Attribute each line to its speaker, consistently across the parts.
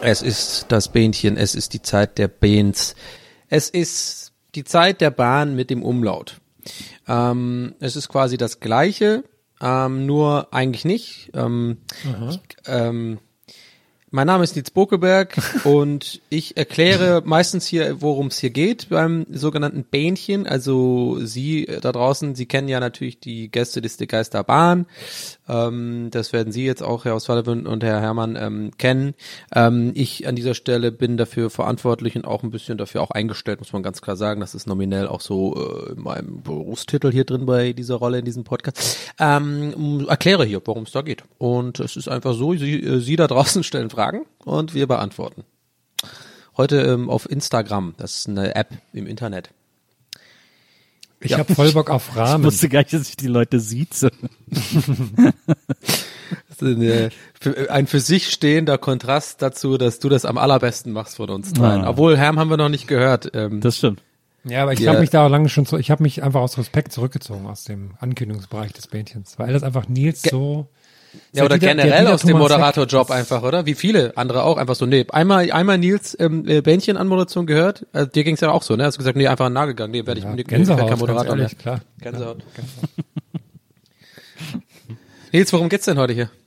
Speaker 1: Es ist das Bähnchen, es ist die Zeit der Bähns. Es ist die Zeit der Bahn mit dem Umlaut. Ähm, es ist quasi das Gleiche, ähm, nur eigentlich nicht. Ähm, ich, ähm, mein Name ist Nils Bokeberg und ich erkläre meistens hier, worum es hier geht beim sogenannten Bähnchen. Also Sie da draußen, Sie kennen ja natürlich die Gästeliste Geisterbahn. Ähm, das werden Sie jetzt auch, Herr Oswald und Herr Herrmann, ähm, kennen. Ähm, ich an dieser Stelle bin dafür verantwortlich und auch ein bisschen dafür auch eingestellt, muss man ganz klar sagen. Das ist nominell auch so äh, in meinem Berufstitel hier drin bei dieser Rolle in diesem Podcast. Ähm, erkläre hier, worum es da geht. Und es ist einfach so, Sie, äh, Sie da draußen stellen Fragen und wir beantworten. Heute ähm, auf Instagram, das ist eine App im Internet.
Speaker 2: Ich
Speaker 1: Ja.
Speaker 2: habe voll Bock auf
Speaker 3: Ich
Speaker 2: Rahmen.
Speaker 3: wusste gar nicht, dass ich die Leute sieze.
Speaker 1: Das ist eine, für, ein für sich stehender Kontrast dazu, dass du das am allerbesten machst von uns dreien.
Speaker 3: Ah.
Speaker 1: Obwohl, Herm haben wir noch nicht gehört. Ähm,
Speaker 3: Das stimmt.
Speaker 2: Ja, aber ich
Speaker 1: Ja.
Speaker 2: habe mich da auch lange schon, zu, ich habe mich einfach aus Respekt zurückgezogen aus dem Ankündigungsbereich des Bähnchens, weil das einfach Nils so.
Speaker 1: Ja, oder
Speaker 2: der
Speaker 1: generell aus dem Moderatorjob einfach, oder? Wie viele andere auch einfach so, nee, einmal, einmal Nils ähm, äh, Bähnchen an Moderation gehört. Äh, dir ging's ja auch so, ne? Hast du gesagt, nee, einfach nah gegangen. Nee, werde ich
Speaker 2: Ja,
Speaker 1: nee, ich
Speaker 2: Gänsehaut,
Speaker 1: kein Moderator
Speaker 2: ehrlich,
Speaker 1: mehr.
Speaker 2: klar.
Speaker 1: Gänsehaut. Nils, worum geht's denn heute hier?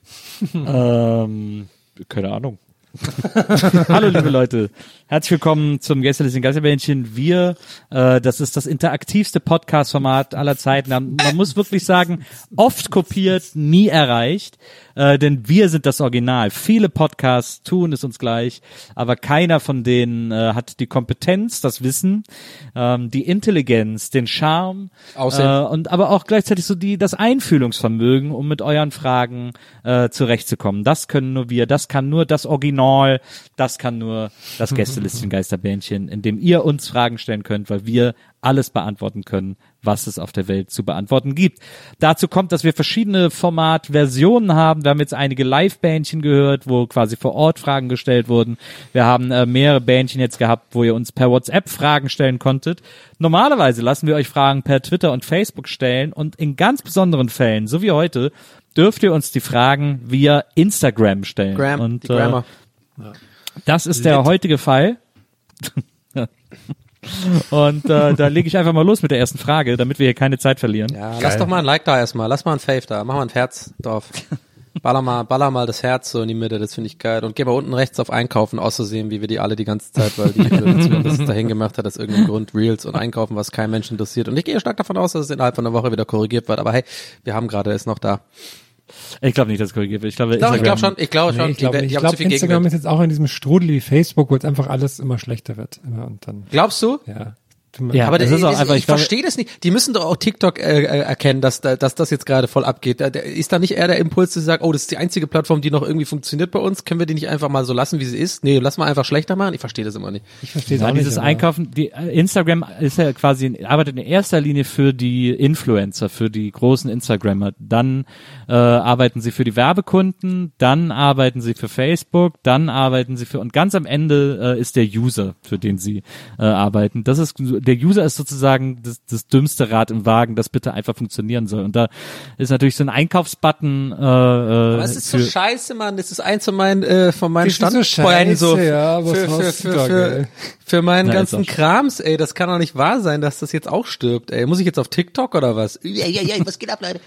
Speaker 3: Ähm, keine Ahnung. Hallo liebe Leute, herzlich willkommen zum Gästelisten Geisterbähnchen. Wir, äh, das ist das interaktivste Podcast-Format aller Zeiten. Man muss wirklich sagen, oft kopiert, nie erreicht, äh, denn wir sind das Original. Viele Podcasts tun es uns gleich, aber keiner von denen äh, hat die Kompetenz, das Wissen, ähm, die Intelligenz, den Charme
Speaker 1: Aussehen.
Speaker 3: äh, und aber auch gleichzeitig so die das Einfühlungsvermögen, um mit euren Fragen äh, zurechtzukommen. Das können nur wir, das kann nur das Original, das kann nur das Gästelistchen Geisterbähnchen, in dem ihr uns Fragen stellen könnt, weil wir alles beantworten können, was es auf der Welt zu beantworten gibt. Dazu kommt, dass wir verschiedene Formatversionen haben. Wir haben jetzt einige Live-Bähnchen gehört, wo quasi vor Ort Fragen gestellt wurden. Wir haben äh, mehrere Bähnchen jetzt gehabt, wo ihr uns per WhatsApp Fragen stellen konntet. Normalerweise lassen wir euch Fragen per Twitter und Facebook stellen und in ganz besonderen Fällen, so wie heute, dürft ihr uns die Fragen via Instagram stellen.
Speaker 1: Gram,
Speaker 3: und,
Speaker 1: die Grammar.
Speaker 3: Äh, das ist der heutige Fall. Und äh, da lege ich einfach mal los mit der ersten Frage, damit wir hier keine Zeit verlieren.
Speaker 1: Ja, lass doch mal ein Like da erstmal. Lass mal ein Fave da. Mach mal ein Herz drauf. Baller mal, baller mal das Herz so in die Mitte, das finde ich geil. Und geh mal unten rechts auf Einkaufen auszusehen, wie wir die alle die ganze Zeit, weil die das dahin gemacht hat, aus irgendeinem Grund Reels und Einkaufen, was kein Mensch interessiert. Und ich gehe stark davon aus, dass es innerhalb von einer Woche wieder korrigiert wird. Aber hey, wir haben gerade es noch da.
Speaker 3: Ich glaube nicht, dass es korrigiert wird. Ich glaube,
Speaker 1: Doch, ich glaube
Speaker 3: Instagram-
Speaker 1: schon, ich glaube schon.
Speaker 2: Nee, ich glaube,
Speaker 1: die,
Speaker 2: ich
Speaker 1: die
Speaker 2: glaub, Instagram
Speaker 1: Gegenwind.
Speaker 2: ist jetzt auch in diesem Strudel wie Facebook, wo jetzt einfach alles immer schlechter wird. Immer Und dann,
Speaker 1: Glaubst du?
Speaker 2: ja.
Speaker 3: Ja,
Speaker 1: aber
Speaker 3: das ist auch einfach,
Speaker 1: ich
Speaker 3: ich
Speaker 1: verstehe das nicht. Die müssen doch auch TikTok äh, äh, erkennen, dass, da- dass das jetzt gerade voll abgeht. Ist da nicht eher der Impuls zu sagen, oh, das ist die einzige Plattform, die noch irgendwie funktioniert bei uns? Können wir die nicht einfach mal so lassen, wie sie ist? Nee, lass mal einfach schlechter machen. Ich verstehe das immer nicht.
Speaker 2: Ich verstehe
Speaker 3: Ja,
Speaker 2: nicht.
Speaker 3: dieses
Speaker 2: aber-
Speaker 3: Einkaufen, die äh, Instagram ist ja quasi arbeitet in erster Linie für die Influencer, für die großen Instagrammer. Dann äh, arbeiten sie für die Werbekunden, dann arbeiten sie für Facebook, dann arbeiten sie für und ganz am Ende äh, ist der User, für den sie äh, arbeiten. Das ist der User ist sozusagen das, das dümmste Rad im Wagen, das bitte einfach funktionieren soll. Und da ist natürlich so ein Einkaufsbutton. Äh,
Speaker 1: Aber es ist so
Speaker 3: für,
Speaker 1: scheiße, Mann. Das ist eins von meinen, äh, von meinen
Speaker 2: ist so scheiße, ja,
Speaker 1: für,
Speaker 2: was
Speaker 1: für,
Speaker 2: du
Speaker 1: für,
Speaker 2: da,
Speaker 1: für, für meinen
Speaker 3: Na,
Speaker 1: ganzen Krams, ey. Das kann doch nicht wahr sein, dass das jetzt auch stirbt, ey. Muss ich jetzt auf TikTok oder was? Ja, ja, ja, was geht ab, Leute?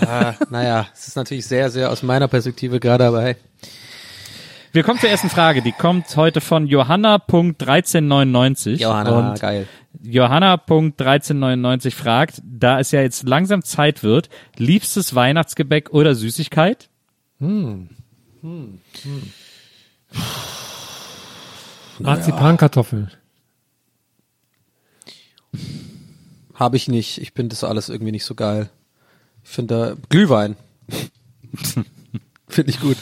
Speaker 1: ah, naja, es ist natürlich sehr, sehr aus meiner Perspektive gerade, aber hey.
Speaker 3: Wir kommen zur ersten Frage. Die kommt heute von Johanna.1399.
Speaker 1: Johanna,
Speaker 3: Und
Speaker 1: geil.
Speaker 3: Johanna.1399 fragt, da es ja jetzt langsam Zeit wird, liebstes Weihnachtsgebäck oder Süßigkeit?
Speaker 2: Marzipankartoffeln.
Speaker 1: Habe ich nicht. Ich finde das alles irgendwie nicht so geil. Ich finde da Glühwein. finde ich gut.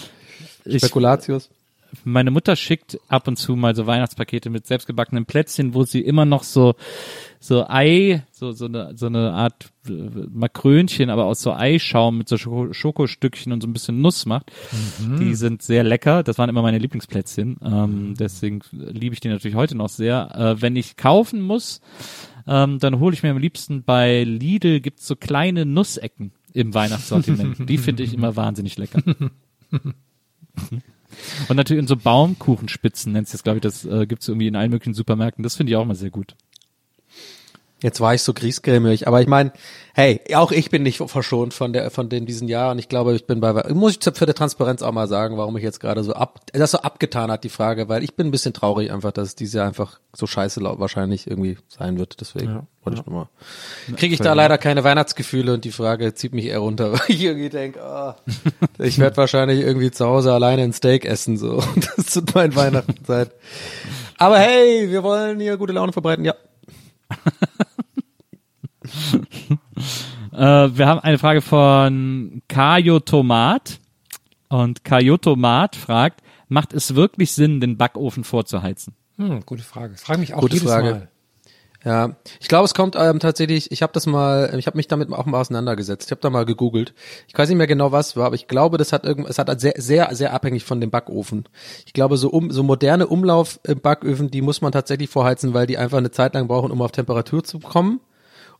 Speaker 3: Ich,
Speaker 1: Spekulatius.
Speaker 3: Meine Mutter schickt ab und zu mal so Weihnachtspakete mit selbstgebackenen Plätzchen, wo sie immer noch so so Ei, so so eine so eine Art äh, Makrönchen, aber aus so Eischaum mit so Schoko Schokostückchen und so ein bisschen Nuss macht. Die sind sehr lecker. Das waren immer meine Lieblingsplätzchen. Ähm, deswegen liebe ich die natürlich heute noch sehr. Äh, wenn ich kaufen muss, ähm, dann hole ich mir am liebsten bei Lidl gibt's so kleine Nussecken im Weihnachtssortiment. die finde ich immer wahnsinnig lecker. Und natürlich in so Baumkuchenspitzen nennt sich das, glaube ich, das äh, gibt's irgendwie in allen möglichen Supermärkten. Das finde ich auch immer sehr gut.
Speaker 1: Jetzt war ich so griesgrämig, aber ich meine, hey, auch ich bin nicht verschont von der von den diesen Jahren. Ich glaube, ich bin bei muss ich für die Transparenz auch mal sagen, warum ich jetzt gerade so ab das so abgetan hat die Frage, weil ich bin ein bisschen traurig einfach, dass es dieses Jahr einfach so scheiße wahrscheinlich irgendwie sein wird. Deswegen
Speaker 2: Ja,
Speaker 1: wollte ich nochmal. Kriege ich da leider keine Weihnachtsgefühle und die Frage zieht mich eher runter, weil ich irgendwie denke, ah, ich werde wahrscheinlich irgendwie zu Hause alleine ein Steak essen so. Das tut mein Weihnachten sein. Aber hey, wir wollen hier gute Laune verbreiten, ja.
Speaker 3: Äh, wir haben eine Frage von Kajo Tomat. Und Kajo Tomat fragt, macht es wirklich Sinn, den Backofen vorzuheizen?
Speaker 2: Hm, gute Frage. Frage mich auch
Speaker 1: Gute
Speaker 2: jedes
Speaker 1: Frage.
Speaker 2: Mal.
Speaker 1: Ja, ich glaube, es kommt ähm, tatsächlich, ich habe das mal, ich habe mich damit auch mal auseinandergesetzt. Ich habe da mal gegoogelt. Ich weiß nicht mehr genau, was war, aber ich glaube, das hat irgend, es hat sehr, sehr, sehr abhängig von dem Backofen. Ich glaube, so um, so moderne Umlauf im Backöfen, die muss man tatsächlich vorheizen, weil die einfach eine Zeit lang brauchen, um auf Temperatur zu kommen.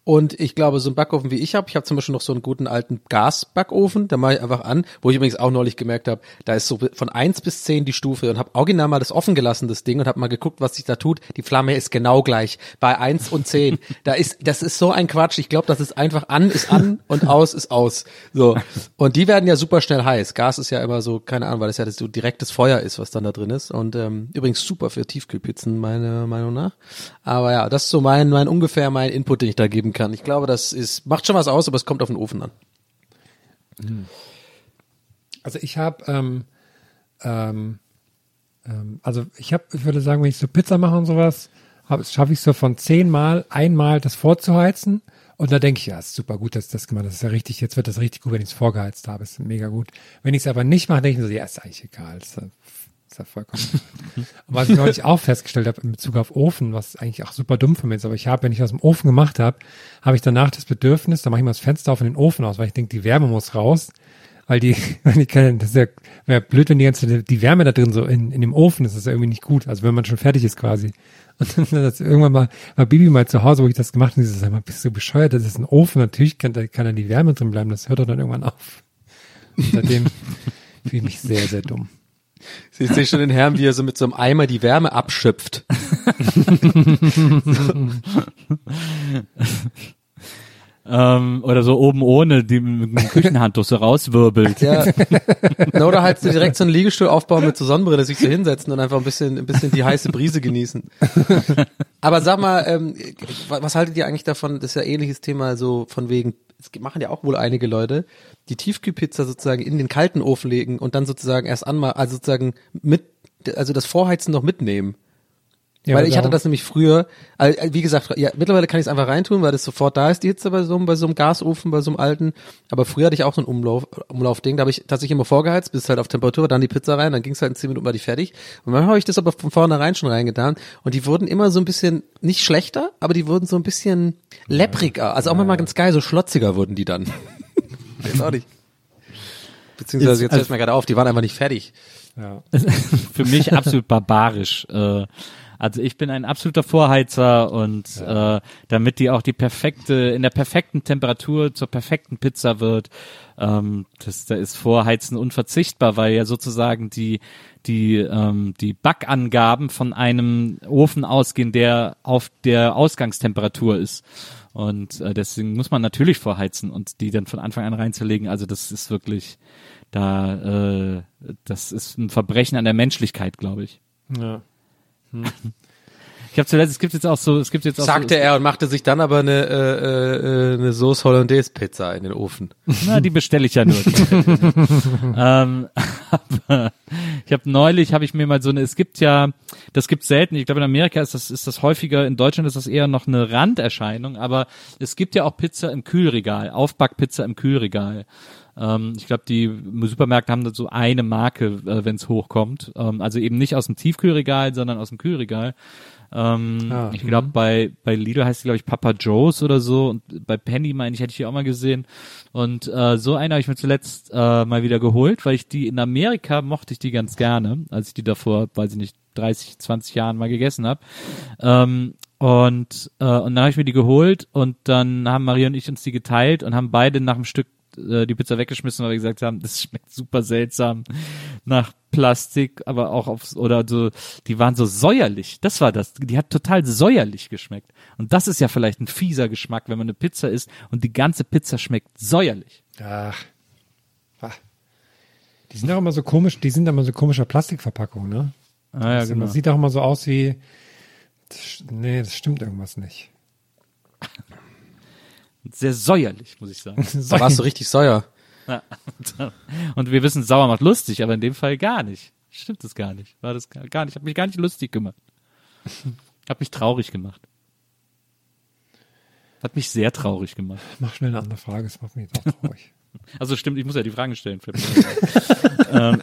Speaker 1: Und ich glaube, so ein Backofen wie ich habe, ich habe zum Beispiel noch so einen guten alten Gasbackofen, da mache ich einfach an, wo ich übrigens auch neulich gemerkt habe, da ist so von eins bis zehn die Stufe und habe original mal das offen gelassen, das Ding, und habe mal geguckt, was sich da tut. Die Flamme ist genau gleich bei eins und zehn. Da ist, das ist so ein Quatsch. Ich glaube, das ist einfach an ist an und aus ist aus. So. Und die werden ja super schnell heiß. Gas ist ja immer so, keine Ahnung, weil das ja so direktes Feuer ist, was dann da drin ist. Und ähm, übrigens super für Tiefkühlpizzen, meiner Meinung nach. Aber ja, das ist so mein, mein ungefähr mein Input, den ich da geben kann. Ich glaube, das ist, macht schon was aus, aber es kommt auf den Ofen an.
Speaker 2: Also ich habe, ähm, ähm, ähm, also ich habe, ich würde sagen, wenn ich so Pizza mache und sowas, schaffe ich so von zehnmal einmal das vorzuheizen. Und da denke ich, ja, ist super gut, dass das gemacht. Das ist ja richtig, jetzt wird das richtig gut, wenn ich es vorgeheizt habe. Ist mega gut. Wenn ich es aber nicht mache, denke ich mir so, ja, ist eigentlich egal. Ist, ist ja vollkommen. Und was ich neulich auch festgestellt habe in Bezug auf Ofen, was eigentlich auch super dumm für mich ist, aber ich habe, wenn ich aus dem Ofen gemacht habe, habe ich danach das Bedürfnis, da mache ich mal das Fenster auf in den Ofen aus, weil ich denke, die Wärme muss raus. Weil die, wenn die keine, das ist ja, wäre blöd, wenn die ganze, die Wärme da drin so in, in dem Ofen ist, das ist ja irgendwie nicht gut. Also wenn man schon fertig ist quasi. Und dann das irgendwann mal, war Bibi mal zu Hause, wo ich das gemacht habe, und sie so, sag mal, bist du bescheuert, das ist ein Ofen, natürlich kann, da kann da die Wärme drin bleiben, das hört doch dann irgendwann auf. Und seitdem fühle ich mich sehr, sehr dumm.
Speaker 1: Ich sehe schon den Herrn, wie er so mit so einem Eimer die Wärme abschöpft.
Speaker 3: Ähm, oder so oben ohne, die mit dem Küchenhandtuch so rauswirbelt.
Speaker 1: Ja. Na, oder halt so direkt so einen Liegestuhl aufbauen mit so Sonnenbrille, sich so hinsetzen und einfach ein bisschen, ein bisschen die heiße Brise genießen. Aber sag mal, ähm, was haltet ihr eigentlich davon? Das ist ja ähnliches Thema, so von wegen, es machen ja auch wohl einige Leute, die Tiefkühlpizza sozusagen in den kalten Ofen legen und dann sozusagen erst anmal, also sozusagen mit, also das Vorheizen noch mitnehmen.
Speaker 2: Ja,
Speaker 1: weil ich hatte das nämlich früher, also, wie gesagt, ja, mittlerweile kann ich es einfach reintun, weil das sofort da ist, die Hitze bei so, einem- bei so einem Gasofen, bei so einem alten. Aber früher hatte ich auch so ein Umlauf, Umlaufding, da habe ich tatsächlich immer vorgeheizt, bis halt auf Temperatur, dann die Pizza rein, dann ging es halt in 10 Minuten war die fertig. Und manchmal habe ich das aber von vornherein schon reingetan. Und die wurden immer so ein bisschen, nicht schlechter, aber die wurden so ein bisschen leppriger. Also auch manchmal ganz geil, so schlotziger wurden die dann. Weiß auch nicht. Beziehungsweise
Speaker 3: Ist-
Speaker 1: jetzt
Speaker 3: also-
Speaker 1: mir gerade auf, die waren einfach nicht fertig.
Speaker 2: Ja.
Speaker 3: Für mich absolut barbarisch. Äh, also ich bin ein absoluter Vorheizer und äh, damit die auch die perfekte, in der perfekten Temperatur zur perfekten Pizza wird, ähm, das, da ist Vorheizen unverzichtbar, weil ja sozusagen die die ähm, die Backangaben von einem Ofen ausgehen, der auf der Ausgangstemperatur ist. Und äh, deswegen muss man natürlich vorheizen und die dann von Anfang an reinzulegen. Also das ist wirklich da, äh, das ist ein Verbrechen an der Menschlichkeit, glaube ich.
Speaker 2: Ja.
Speaker 3: Ich habe zuletzt, es gibt jetzt auch so, es gibt jetzt auch
Speaker 1: Sagte
Speaker 3: so,
Speaker 1: er und machte sich dann aber eine, äh, äh, eine Sauce Hollandaise Pizza in den Ofen.
Speaker 3: Na, die bestelle ich ja nur. ähm, aber ich habe neulich, habe ich mir mal so eine, es gibt ja, das gibt selten, ich glaube in Amerika ist das, ist das häufiger, in Deutschland ist das eher noch eine Randerscheinung, aber es gibt ja auch Pizza im Kühlregal, Aufbackpizza im Kühlregal. Ähm, ich glaube, die Supermärkte haben da so eine Marke, äh, wenn es hochkommt. Ähm, also eben nicht aus dem Tiefkühlregal, sondern aus dem Kühlregal. Ähm,
Speaker 2: Ah,
Speaker 3: ich glaube, bei, bei Lidl heißt die, glaube ich, Papa Joe's oder so. Und bei Penny, meine ich, hätte ich die auch mal gesehen. Und äh, so eine habe ich mir zuletzt äh, mal wieder geholt, weil ich die in Amerika mochte ich die ganz gerne, als ich die davor, weiß ich nicht, 30, 20 Jahren mal gegessen habe. Ähm, und, äh, und dann habe ich mir die geholt und dann haben Maria und ich uns die geteilt und haben beide nach einem Stück äh, die Pizza weggeschmissen, weil wir gesagt haben, das schmeckt super seltsam nach Plastik, aber auch aufs, oder so, die waren so säuerlich. Das war das. Die hat total säuerlich geschmeckt. Und das ist ja vielleicht ein fieser Geschmack, wenn man eine Pizza isst und die ganze Pizza schmeckt säuerlich.
Speaker 2: Ach. Die sind auch immer so komisch, die sind immer so komischer Plastikverpackung, ne?
Speaker 3: Ah, ja,
Speaker 2: Das
Speaker 3: genau.
Speaker 2: sieht auch immer so aus wie, nee, das stimmt irgendwas nicht.
Speaker 3: Sehr säuerlich, muss ich sagen.
Speaker 1: Da warst du richtig säuer.
Speaker 3: Ja. Und wir wissen, sauer macht lustig, aber in dem Fall gar nicht. Stimmt das gar nicht. War das gar nicht. Hat mich gar nicht lustig gemacht. Hat mich traurig gemacht. Hat mich sehr traurig gemacht.
Speaker 2: Mach schnell eine andere Frage, das macht mich jetzt auch traurig.
Speaker 3: Also stimmt, ich muss ja die Fragen stellen. ähm,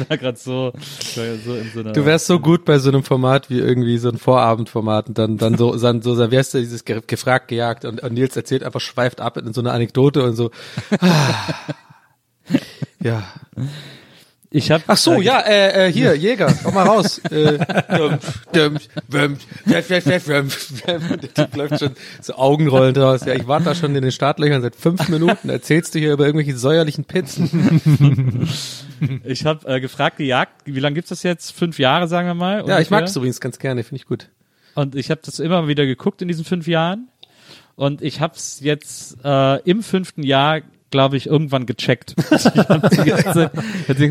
Speaker 3: ich war gerade so, so in so einer.
Speaker 1: Du wärst so gut bei so einem Format wie irgendwie so ein Vorabendformat und dann, dann so, dann so, dann wärst du dieses ge- gefragt, gejagt und, und Nils erzählt einfach, schweift ab in so eine Anekdote und so. Ah. Ja.
Speaker 3: Ich habe
Speaker 1: Ach so, ja, äh, äh, hier, Jäger, komm mal raus. Äh, Typ läuft schon so Augenrollen draus. Ja, ich warte da schon in den Startlöchern seit fünf Minuten. Erzählst du hier über irgendwelche säuerlichen Pizzen?
Speaker 3: Ich habe äh, gefragt, gejagt, wie lange gibt's das jetzt? Fünf Jahre, sagen wir mal.
Speaker 1: Ja, ich mag
Speaker 3: ungefähr.
Speaker 1: das übrigens ganz gerne, finde ich gut.
Speaker 3: Und ich habe das immer wieder geguckt in diesen fünf Jahren. Und ich habe es jetzt äh, im fünften Jahr, glaube ich, irgendwann gecheckt. Zeit-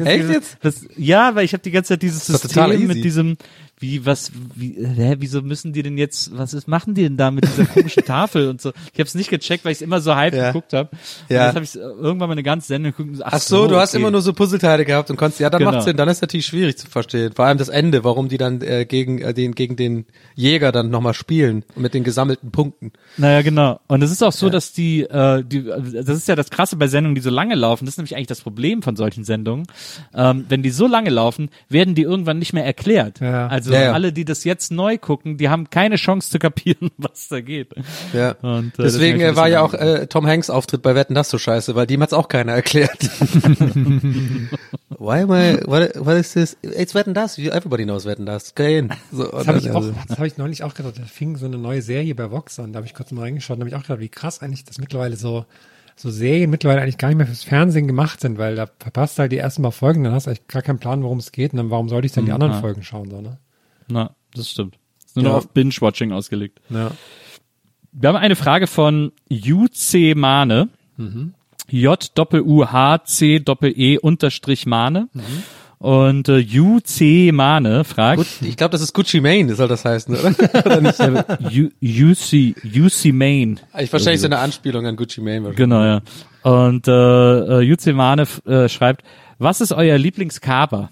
Speaker 1: Echt jetzt?
Speaker 3: Das, ja, weil ich habe die ganze Zeit dieses System mit diesem, wie was, wie, hä, wieso müssen die denn jetzt, was ist, machen die denn da mit dieser komischen Tafel und so? Ich habe es nicht gecheckt, weil ich es immer so halb
Speaker 1: Ja.
Speaker 3: geguckt habe.
Speaker 1: Ja.
Speaker 3: Und jetzt habe ich irgendwann mal eine ganze Sendung geguckt. so,
Speaker 1: Ach so, du hast
Speaker 3: okay.
Speaker 1: immer nur so Puzzleteile gehabt und konntest, ja, dann
Speaker 3: Genau.
Speaker 1: macht's Sinn, dann ist natürlich schwierig zu verstehen. Vor allem das Ende, warum die dann äh, gegen äh, den gegen den Jäger dann nochmal spielen mit den gesammelten Punkten.
Speaker 3: Naja, genau. Und es ist auch so, dass die, äh, die, das ist ja das Krasse bei Sendungen, die so lange laufen. Das ist nämlich eigentlich das Problem von solchen Sendungen. Ähm, wenn die so lange laufen, werden die irgendwann nicht mehr erklärt.
Speaker 2: Ja.
Speaker 3: Also
Speaker 1: Ja, ja.
Speaker 3: alle, die das jetzt neu gucken, die haben keine Chance zu kapieren, was da geht.
Speaker 1: Ja.
Speaker 3: Und, äh,
Speaker 1: Deswegen
Speaker 3: hab ich
Speaker 1: äh, war ja auch äh, Tom Hanks Auftritt bei Wetten das so scheiße, weil dem hat's auch keiner erklärt. Why am I, what, what is this? It's Wetten das, everybody knows Wetten das. Geh hin. So,
Speaker 2: Das habe ich auch, das habe ich neulich auch gedacht. Da fing so eine neue Serie bei Vox an. Da habe ich kurz mal reingeschaut und habe ich auch gedacht, wie krass eigentlich das mittlerweile so, so Serien mittlerweile eigentlich gar nicht mehr fürs Fernsehen gemacht sind, weil da verpasst du halt die ersten paar Folgen, dann hast du eigentlich gar keinen Plan, worum es geht und dann warum sollte ich dann die anderen
Speaker 3: ja.
Speaker 2: Folgen schauen, so, ne?
Speaker 3: Na, das stimmt. Ist nur
Speaker 2: Ja.
Speaker 3: noch auf Binge-Watching ausgelegt.
Speaker 2: Ja.
Speaker 3: Wir haben eine Frage von UC Mane.
Speaker 1: Mhm.
Speaker 3: J-U-H-C-E unterstrich Mane.
Speaker 1: Mhm.
Speaker 3: Und äh, UC Mane fragt,
Speaker 1: Gut, ich glaube, das ist Gucci Mane, soll das heißen, oder? oder nicht?
Speaker 3: UC, UC Main.
Speaker 1: Ich wahrscheinlich so eine Anspielung an Gucci Mane.
Speaker 3: Genau, ja. Und äh, äh, UC Mane äh, schreibt, was ist euer Lieblingskaber?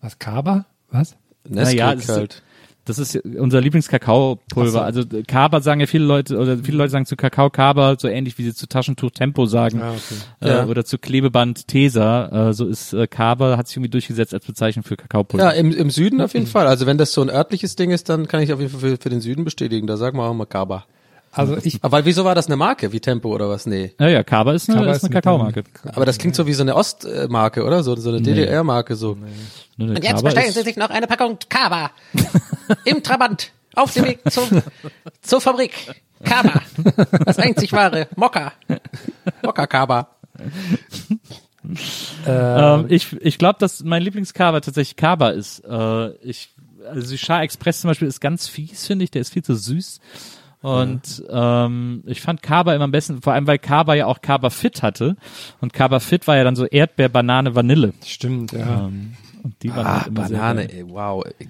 Speaker 2: Was, Kaba? Was?
Speaker 1: Nesquik
Speaker 3: Naja, das ist-
Speaker 1: halt.
Speaker 3: Das ist unser Lieblingskakaopulver. Also äh, Kaba sagen ja viele Leute, oder viele Leute sagen zu Kakao Kaba, so ähnlich wie sie zu Taschentuch Tempo sagen.
Speaker 2: Ah, okay.
Speaker 3: Äh,
Speaker 1: Ja.
Speaker 3: Oder zu Klebeband Tesa. Äh, so ist äh, Kaba, hat sich irgendwie durchgesetzt als Bezeichnung für Kakaopulver.
Speaker 1: Ja, im, im Süden auf jeden Fall. Also wenn das so ein örtliches Ding ist, dann kann ich auf jeden Fall für, für den Süden bestätigen. Da sagen wir auch mal Kaba.
Speaker 2: Also ich,
Speaker 1: Aber wieso war das eine Marke wie Tempo oder was? Nee.
Speaker 3: Ja, ja, Kaba ist eine,
Speaker 2: Kaba
Speaker 3: ist eine Kakaomarke.
Speaker 1: Aber das klingt so wie so eine Ostmarke, oder? So, so eine DDR-Marke so.
Speaker 3: Nur eine
Speaker 4: Und jetzt
Speaker 3: Kaba
Speaker 4: bestellen Sie sich noch eine Packung Kaba. Im Trabant. Auf dem Weg zum, zur Fabrik. Kaba. Das einzig wahre. Mokka.
Speaker 1: Mokka Kaba.
Speaker 3: Ähm, ich ich glaube, dass mein Lieblingskaba tatsächlich Kaba ist. Äh, ich, also die Char Express zum Beispiel ist ganz fies, finde ich. Der ist viel zu süß. Und ähm, ich fand Kaba immer am besten, vor allem weil Kaba ja auch Kaba Fit hatte. Und Kaba Fit war ja dann so Erdbeer, Banane, Vanille.
Speaker 2: Stimmt, ja.
Speaker 3: Ähm, und die waren
Speaker 1: Ah,
Speaker 3: halt immer
Speaker 1: Banane,
Speaker 3: sehr
Speaker 1: ey, wow. Äh,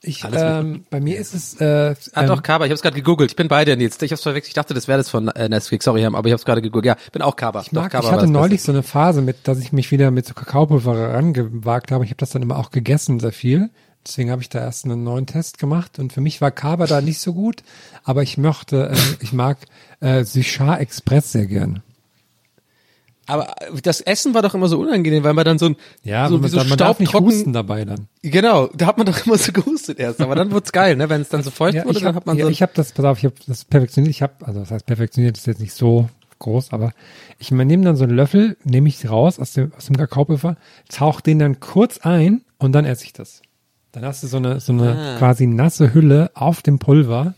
Speaker 2: Ich,
Speaker 1: Alles mit-
Speaker 2: ähm, bei mir ist es, äh,
Speaker 1: Ah,
Speaker 2: ähm,
Speaker 1: doch, Kaba, ich hab's gerade gegoogelt. Ich bin bei dir, Nils. Ich hab's verwechselt. Ich dachte, das wäre das von äh, Nesquik. Sorry, Ham, aber ich hab's gerade gegoogelt. Ja, bin auch Kaba.
Speaker 2: Ich, mag,
Speaker 1: doch, Kaba
Speaker 2: ich
Speaker 1: war
Speaker 2: hatte neulich so eine Phase mit, dass ich mich wieder mit so Kakaopulver rangewagt habe. Ich habe das dann immer auch gegessen, sehr viel. Deswegen habe ich da erst einen neuen Test gemacht und für mich war Kaba da nicht so gut, aber ich mochte, äh, ich mag äh, Suchar Express sehr gern.
Speaker 1: Aber das Essen war doch immer so unangenehm, weil man dann so ein,
Speaker 2: Ja,
Speaker 1: so
Speaker 2: man,
Speaker 1: so
Speaker 2: man darf nicht husten dabei dann.
Speaker 1: Genau, da hat man doch immer so gehustet erst. Aber dann wird's geil, ne? Wenn es dann so feucht
Speaker 2: Ja,
Speaker 1: wurde,
Speaker 2: ich
Speaker 1: dann
Speaker 2: habe
Speaker 1: hat man
Speaker 2: ja,
Speaker 1: so.
Speaker 2: ich hab das, pass auf, ich habe das perfektioniert. Ich habe, also das heißt perfektioniert ist jetzt nicht so groß, aber ich nehme dann so einen Löffel, nehme ich raus aus dem, aus dem Kakaopulver, tauche den dann kurz ein und dann esse ich das. Dann hast du so eine, so eine
Speaker 1: Ah.
Speaker 2: quasi nasse Hülle auf dem Pulver.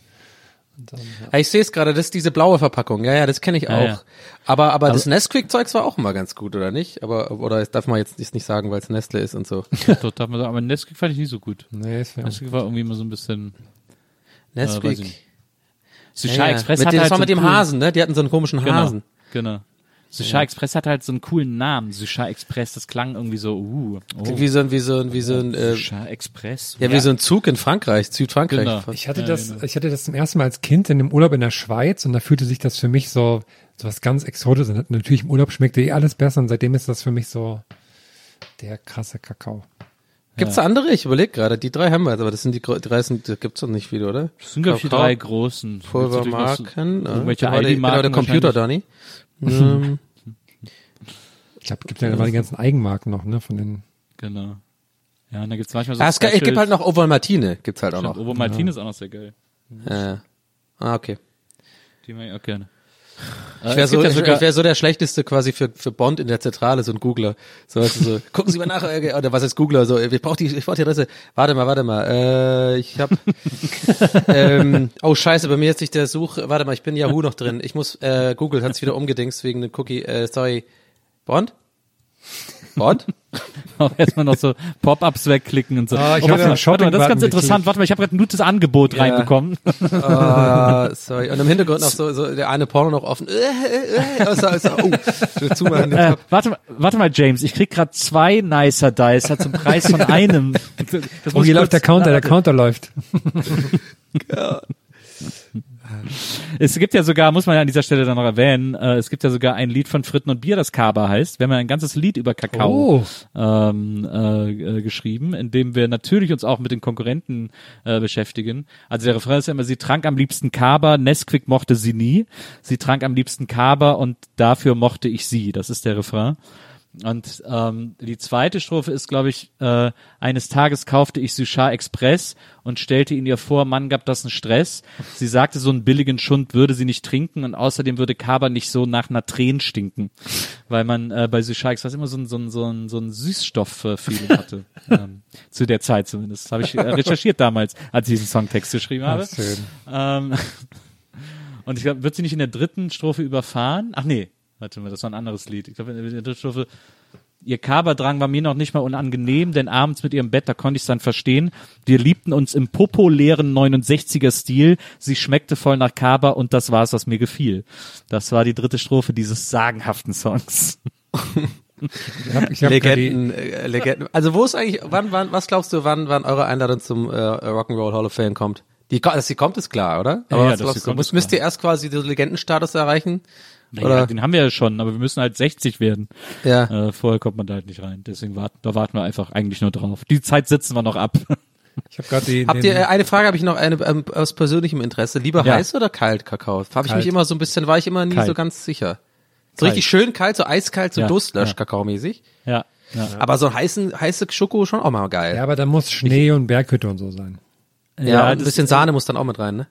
Speaker 1: Ja, ich sehe es gerade, das ist diese blaue Verpackung. Ja, ja, das kenne ich
Speaker 3: Ja,
Speaker 1: auch.
Speaker 3: ja.
Speaker 1: Aber aber das Nesquik-Zeugs war auch immer ganz gut, oder nicht? Aber oder das darf man jetzt nicht nicht sagen, weil es Nestle ist und so.
Speaker 3: Doch, darf man sagen, aber Nesquik fand ich nicht so gut.
Speaker 2: Nee, ja,
Speaker 3: Nesquik war irgendwie immer so ein bisschen.
Speaker 1: Nesquik.
Speaker 3: weiß ich nicht. Sushi
Speaker 1: ja, ja.
Speaker 3: Express
Speaker 1: mit
Speaker 3: hat
Speaker 1: dem,
Speaker 3: halt
Speaker 1: das war
Speaker 3: so
Speaker 1: mit dem Hasen, ne? Die hatten so einen komischen
Speaker 3: Genau,
Speaker 1: Hasen.
Speaker 3: genau. Sushi Express hat halt so einen coolen Namen. Sushi Express, das klang irgendwie so, uh, oh.
Speaker 1: Wie so ein wie so ein wie so ein äh,
Speaker 3: Sushi Express.
Speaker 1: ja, wie so ein Zug in Frankreich, Südfrankreich.
Speaker 3: Genau.
Speaker 2: Ich hatte
Speaker 3: Ja,
Speaker 2: das,
Speaker 3: genau.
Speaker 2: ich hatte das zum ersten Mal als Kind in einem Urlaub in der Schweiz und da fühlte sich das für mich so, so was ganz Exotisches. Und natürlich im Urlaub schmeckte eh alles besser und seitdem ist das für mich so der krasse Kakao.
Speaker 1: Gibt's da andere? Ich überlege gerade. Die drei haben wir, jetzt, aber das sind die drei sind, gibt's doch nicht viele, oder?
Speaker 3: Das sind, glaube ich, die drei großen.
Speaker 1: Pulvermarken. äh,
Speaker 3: Irgendwelche
Speaker 1: da war der- Genau, der Computer. Donny. ähm,
Speaker 2: Ich glaube, gibt ja immer die ganzen Eigenmarken noch, ne, von den
Speaker 3: Genau. Ja, und da gibt's manchmal so
Speaker 1: ah, es gibt- es gibt halt noch Oval Martine, gibt's halt auch noch.
Speaker 3: Ovo Martin ist auch noch sehr geil.
Speaker 1: Ja, ja. Ah, okay.
Speaker 3: Die mag ich auch gerne.
Speaker 1: Ich wäre
Speaker 3: es
Speaker 1: so,
Speaker 3: ja sogar-
Speaker 1: wär so der schlechteste quasi für, für Bond in der Zentrale, so ein Googler. So, du, so, gucken Sie mal nach, äh, oder was ist Googler? So, ich brauche die, ich brauch die Adresse. Warte mal, warte mal. Äh, ich hab, ähm, oh scheiße, bei mir ist sich der Such, warte mal, ich bin Yahoo noch drin. Ich muss, äh, Google hat's wieder umgedingst wegen einem Cookie, äh, sorry. Bond? Bond?
Speaker 3: auch erstmal noch so Pop-ups wegklicken und so.
Speaker 2: Ah, ich
Speaker 3: oh, warte,
Speaker 2: ja
Speaker 3: mal, warte mal, das ist ganz interessant. Warte mal, ich habe gerade ein gutes Angebot
Speaker 1: Ja.
Speaker 3: reinbekommen.
Speaker 1: Ah, sorry. Und im Hintergrund noch so, so der eine Porno noch offen. Äh, äh, äh, also, also, oh, zumachen. den
Speaker 3: Äh, warte mal, warte mal, James, ich krieg gerade zwei Nicer Dice zum Preis von einem. Das
Speaker 2: Oh, hier läuft der Counter, der
Speaker 3: warte.
Speaker 2: Counter läuft.
Speaker 3: Es gibt ja sogar, muss man ja an dieser Stelle dann noch erwähnen, äh, es gibt ja sogar ein Lied von Fritten und Bier, das Kaba heißt. Wir haben ja ein ganzes Lied über Kakao
Speaker 2: Oh.
Speaker 3: ähm, äh, äh, geschrieben, in dem wir natürlich uns auch mit den Konkurrenten äh, beschäftigen. Also der Refrain ist ja immer, sie trank am liebsten Kaba, Nesquik mochte sie nie. Sie trank am liebsten Kaba und dafür mochte ich sie. Das ist der Refrain. Und ähm, die zweite Strophe ist, glaube ich, äh, eines Tages kaufte ich Suchar Express und stellte ihn ihr vor, Mann gab das einen Stress. Sie sagte, so einen billigen Schund würde sie nicht trinken und außerdem würde Kaba nicht so nach einer Tränen stinken, weil man äh, bei Suchar Express immer so ein, so ein, so ein, so ein Süßstoff-Feeling hatte. ähm, zu der Zeit zumindest. Das habe ich äh, recherchiert damals, als ich diesen Songtext geschrieben habe.
Speaker 2: Schön.
Speaker 3: Ähm, und ich glaube, wird sie nicht in der dritten Strophe überfahren? Ach nee, warte mal, das war ein anderes Lied. Ich glaube, in der dritten Strophe, ihr Kaberdrang war mir noch nicht mal unangenehm, denn abends mit ihrem Bett, da konnte ich es dann verstehen. Wir liebten uns im populären 69er-Stil. Sie schmeckte voll nach Kaber und das war es, was mir gefiel. Das war die dritte Strophe dieses sagenhaften Songs.
Speaker 2: Ich hab, ich hab
Speaker 1: Legenden, äh, Legenden. Also wo ist eigentlich, wann, wann, was glaubst du, wann, wann eure Einladung zum äh, Rock'n'Roll Hall of Fame kommt? Die, dass sie kommt, ist klar, oder?
Speaker 3: Ja,
Speaker 1: Aber
Speaker 3: ja,
Speaker 1: was
Speaker 3: dass
Speaker 1: glaubst
Speaker 3: sie
Speaker 1: du,
Speaker 3: kommt,
Speaker 1: müsst,
Speaker 3: ist
Speaker 1: müsst ihr erst quasi den Legendenstatus erreichen?
Speaker 3: Naja,
Speaker 1: Oder?
Speaker 3: den haben wir ja schon, aber wir müssen halt 60 werden.
Speaker 1: Ja.
Speaker 3: Äh, vorher kommt man da halt nicht rein. Deswegen warten, da warten wir einfach eigentlich nur drauf. Die Zeit sitzen wir noch ab.
Speaker 2: ich hab gerade die,
Speaker 1: Habt ihr, äh, eine Frage habe ich noch, eine ähm, aus persönlichem Interesse. Lieber
Speaker 3: Ja.
Speaker 1: heiß oder kalt Kakao? Habe ich mich immer so ein bisschen, war ich immer nie
Speaker 3: Kalt.
Speaker 1: so ganz sicher. So
Speaker 3: Kalt.
Speaker 1: richtig schön kalt, so eiskalt, so
Speaker 3: Ja,
Speaker 1: Durstlösch-Kakao-mäßig.
Speaker 3: ja, ja.
Speaker 1: Aber so ein heißen, heiße Schoko schon auch mal geil.
Speaker 2: ja, aber da muss Schnee und Berghütte und so sein.
Speaker 1: Ja, und ein
Speaker 3: das-
Speaker 1: bisschen Sahne muss dann auch mit rein, ne?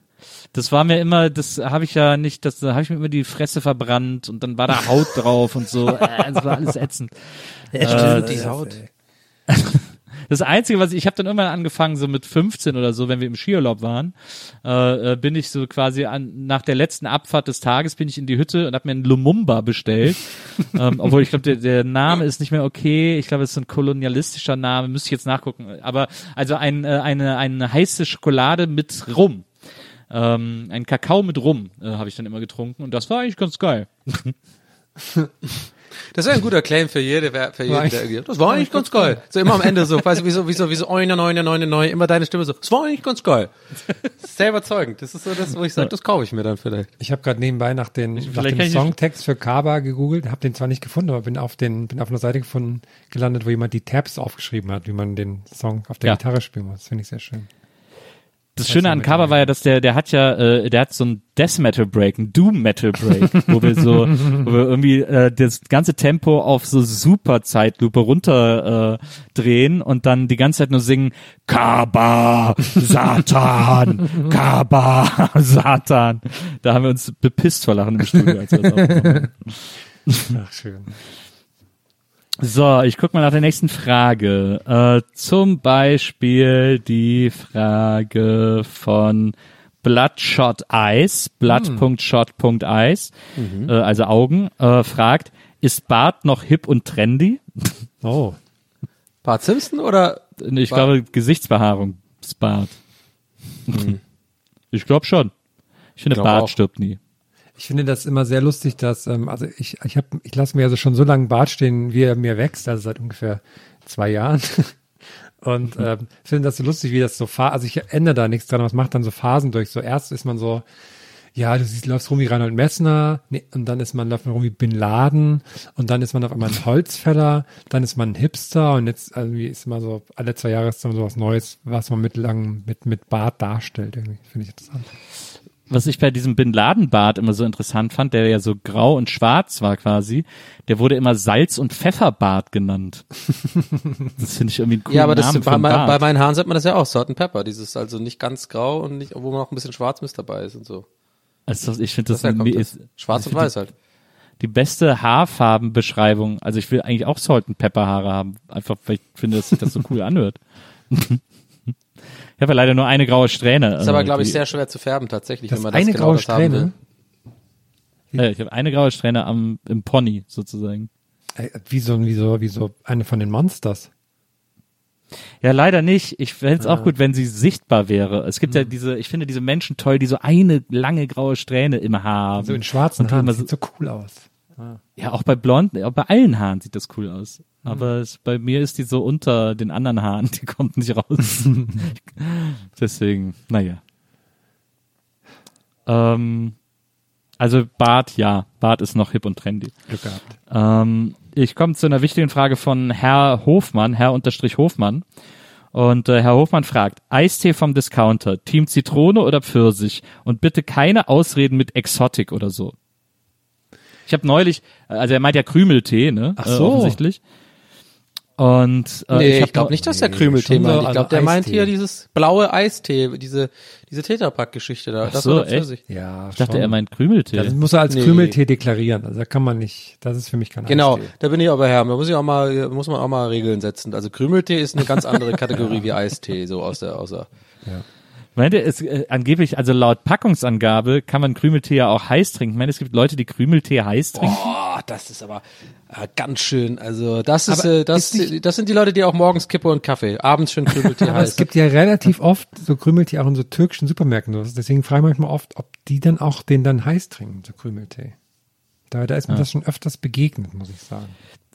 Speaker 3: Das war mir immer, das habe ich ja nicht, das da habe ich mir immer die Fresse verbrannt und dann war da Haut drauf und so. Äh, das war alles ätzend.
Speaker 1: Ja, die Haut.
Speaker 3: Das Einzige, was ich, ich habe dann irgendwann angefangen, so mit 15 oder so, wenn wir im Skiurlaub waren, äh, äh, bin ich so quasi an, nach der letzten Abfahrt des Tages bin ich in die Hütte und habe mir einen Lumumba bestellt. ähm, obwohl ich glaube, der, der Name ist nicht mehr okay. Ich glaube, es ist ein kolonialistischer Name, müsste ich jetzt nachgucken. Aber also ein, äh, eine, eine heiße Schokolade mit Rum. Ähm, ein Kakao mit Rum äh, habe ich dann immer getrunken und das war eigentlich ganz geil.
Speaker 1: Das wäre ein guter Claim für jede, für jeden,
Speaker 2: War
Speaker 1: der irgendwie, das war eigentlich ganz geil. So immer am Ende so, weißt du, wie so, wie so, wie so, oine, neune, neune, neune, immer deine Stimme so, das war eigentlich ganz geil. Sehr überzeugend. Das ist so das, wo ich sage, das kaufe ich mir dann vielleicht.
Speaker 2: Ich habe gerade nebenbei nach, den, nach dem Songtext für Kaba gegoogelt, habe den zwar nicht gefunden, aber bin auf den bin auf einer Seite gefunden gelandet, wo jemand die Tabs aufgeschrieben hat, wie man den Song auf der
Speaker 3: Ja.
Speaker 2: Gitarre spielen muss. Das finde ich sehr schön.
Speaker 3: Das Schöne an Kaba war ja, dass der, der hat ja, äh, der hat so ein Death Metal Break, ein Doom Metal Break, wo wir so, wo wir irgendwie äh, das ganze Tempo auf so super Zeitlupe runter äh, drehen und dann die ganze Zeit nur singen Kaba, Satan, Kaba, Satan. Da haben wir uns bepisst vor Lachen im Studio, als wir das.
Speaker 2: Ach, schön.
Speaker 3: So, ich guck mal nach der nächsten Frage. Äh, zum Beispiel die Frage von Bloodshot Eyes, blood.shot.eyes, äh, also Augen, äh, fragt, ist Bart noch hip und trendy?
Speaker 2: Oh,
Speaker 1: Bart Simpson oder?
Speaker 3: Ich
Speaker 1: Bart-
Speaker 3: glaube, Gesichtsbehaarung ist Bart. Ich glaube schon. Ich finde,
Speaker 1: Glaub
Speaker 3: Bart
Speaker 1: auch.
Speaker 3: stirbt nie.
Speaker 2: Ich finde das immer sehr lustig, dass, ähm, also ich, ich habe, ich lasse mir also schon so lange Bart stehen, wie er mir wächst, also seit ungefähr zwei Jahren. Und ähm, finde das so lustig, wie das so, also ich ändere da nichts dran, aber es macht dann so Phasen durch. So erst ist man so, ja, du siehst, läufst rum wie Reinhold Messner, nee, und dann ist man, läuft man rum wie Bin Laden, und dann ist man auf einmal ein Holzfäller, dann ist man ein Hipster, und jetzt irgendwie ist immer so, alle zwei Jahre ist dann so was Neues, was man mit lang, mit, mit Bart darstellt, irgendwie. Finde ich interessant.
Speaker 3: Was ich bei diesem Bin Laden Bart immer so interessant fand, der ja so grau und schwarz war quasi, der wurde immer Salz- und Pfefferbart genannt. Das finde ich irgendwie einen coolen
Speaker 1: Ja, aber das
Speaker 3: Namen
Speaker 1: bei,
Speaker 3: einen
Speaker 1: bei, meinen Haaren sieht man das ja auch, Salt and Pepper, dieses also nicht ganz grau und nicht, wo man auch ein bisschen Schwarzmist dabei ist und so.
Speaker 3: also ich finde das,
Speaker 1: kommt
Speaker 3: ist,
Speaker 1: das. Schwarz und weiß halt.
Speaker 3: die beste Haarfarbenbeschreibung. Also ich will eigentlich auch Salt and Pepper Haare haben, einfach weil ich finde, dass sich das so cool anhört. Ich habe ja leider nur eine graue Strähne.
Speaker 1: Ist aber, glaube ich, sehr schwer zu färben tatsächlich,
Speaker 2: Das
Speaker 1: wenn man
Speaker 2: eine
Speaker 1: das genau
Speaker 2: graue
Speaker 1: das haben will.
Speaker 2: Strähne,
Speaker 3: Äh, ich habe eine graue Strähne am im Pony sozusagen.
Speaker 2: Äh, Wie so, wie so, wie so eine von den Monsters.
Speaker 3: Ja, leider nicht. Ich fände es
Speaker 1: Ah.
Speaker 3: auch gut, wenn sie sichtbar wäre. Es gibt ja
Speaker 1: Hm.
Speaker 3: diese, ich finde diese Menschen toll, die so eine lange graue Strähne im Haar haben.
Speaker 2: So in schwarzen Haaren.
Speaker 3: immer
Speaker 2: Sieht so cool aus.
Speaker 3: Ja, auch bei blonden, auch bei allen Haaren sieht das cool aus. Aber es, bei mir ist die so unter den anderen Haaren, die kommt nicht raus. Deswegen, naja. Ähm, also Bart, ja, Bart ist noch hip und trendy.
Speaker 2: Glück gehabt.
Speaker 3: Ähm, ich komme zu einer wichtigen Frage von Herr Hofmann, Herr unterstrich Hofmann. Und äh, Herr Hofmann fragt, Eistee vom Discounter, Team Zitrone oder Pfirsich? Und bitte keine Ausreden mit Exotic oder so. Ich habe neulich, also er meint ja Krümeltee, ne?
Speaker 2: Ach
Speaker 3: Äh,
Speaker 2: so.
Speaker 3: offensichtlich. Und äh,
Speaker 1: Nee, ich,
Speaker 3: hab
Speaker 1: glaube nicht, dass der
Speaker 2: Nee,
Speaker 1: Krümeltee meint. Ich
Speaker 2: also
Speaker 1: glaube, der meint
Speaker 2: Eistee.
Speaker 1: hier dieses blaue Eistee, diese, diese Tetrapack-Geschichte da.
Speaker 3: Ach
Speaker 1: das
Speaker 3: so,
Speaker 1: war der
Speaker 3: echt?
Speaker 1: Pfirsich.
Speaker 2: Ja,
Speaker 3: Ich dachte,
Speaker 2: schon.
Speaker 3: er meint Krümeltee.
Speaker 2: Das muss er als
Speaker 1: Nee.
Speaker 2: Krümeltee deklarieren. Also da kann man nicht, das ist für mich kein
Speaker 1: Genau,
Speaker 2: Eistee.
Speaker 1: da bin ich aber Herr. Da muss ich auch mal, muss man auch mal Regeln setzen. Also Krümeltee ist eine ganz andere Kategorie wie Eistee, so aus der, außer.
Speaker 3: Meint ihr, es, äh, angeblich, also laut Packungsangabe kann man Krümeltee ja auch heiß trinken. Ich meine, es gibt Leute, die Krümeltee heiß trinken.
Speaker 1: Oh, das ist aber äh, ganz schön. Also das ist,
Speaker 2: Aber
Speaker 1: äh, das,
Speaker 2: ist
Speaker 1: das sind die Leute, die auch morgens Kippe und Kaffee, abends schön Krümeltee
Speaker 2: Aber
Speaker 1: heiß.
Speaker 2: es gibt ja relativ oft so Krümeltee auch in so türkischen Supermärkten. Deswegen frage ich manchmal oft, ob die dann auch den dann heiß trinken, so Krümeltee. Da, da ist mir das schon öfters begegnet, muss ich sagen.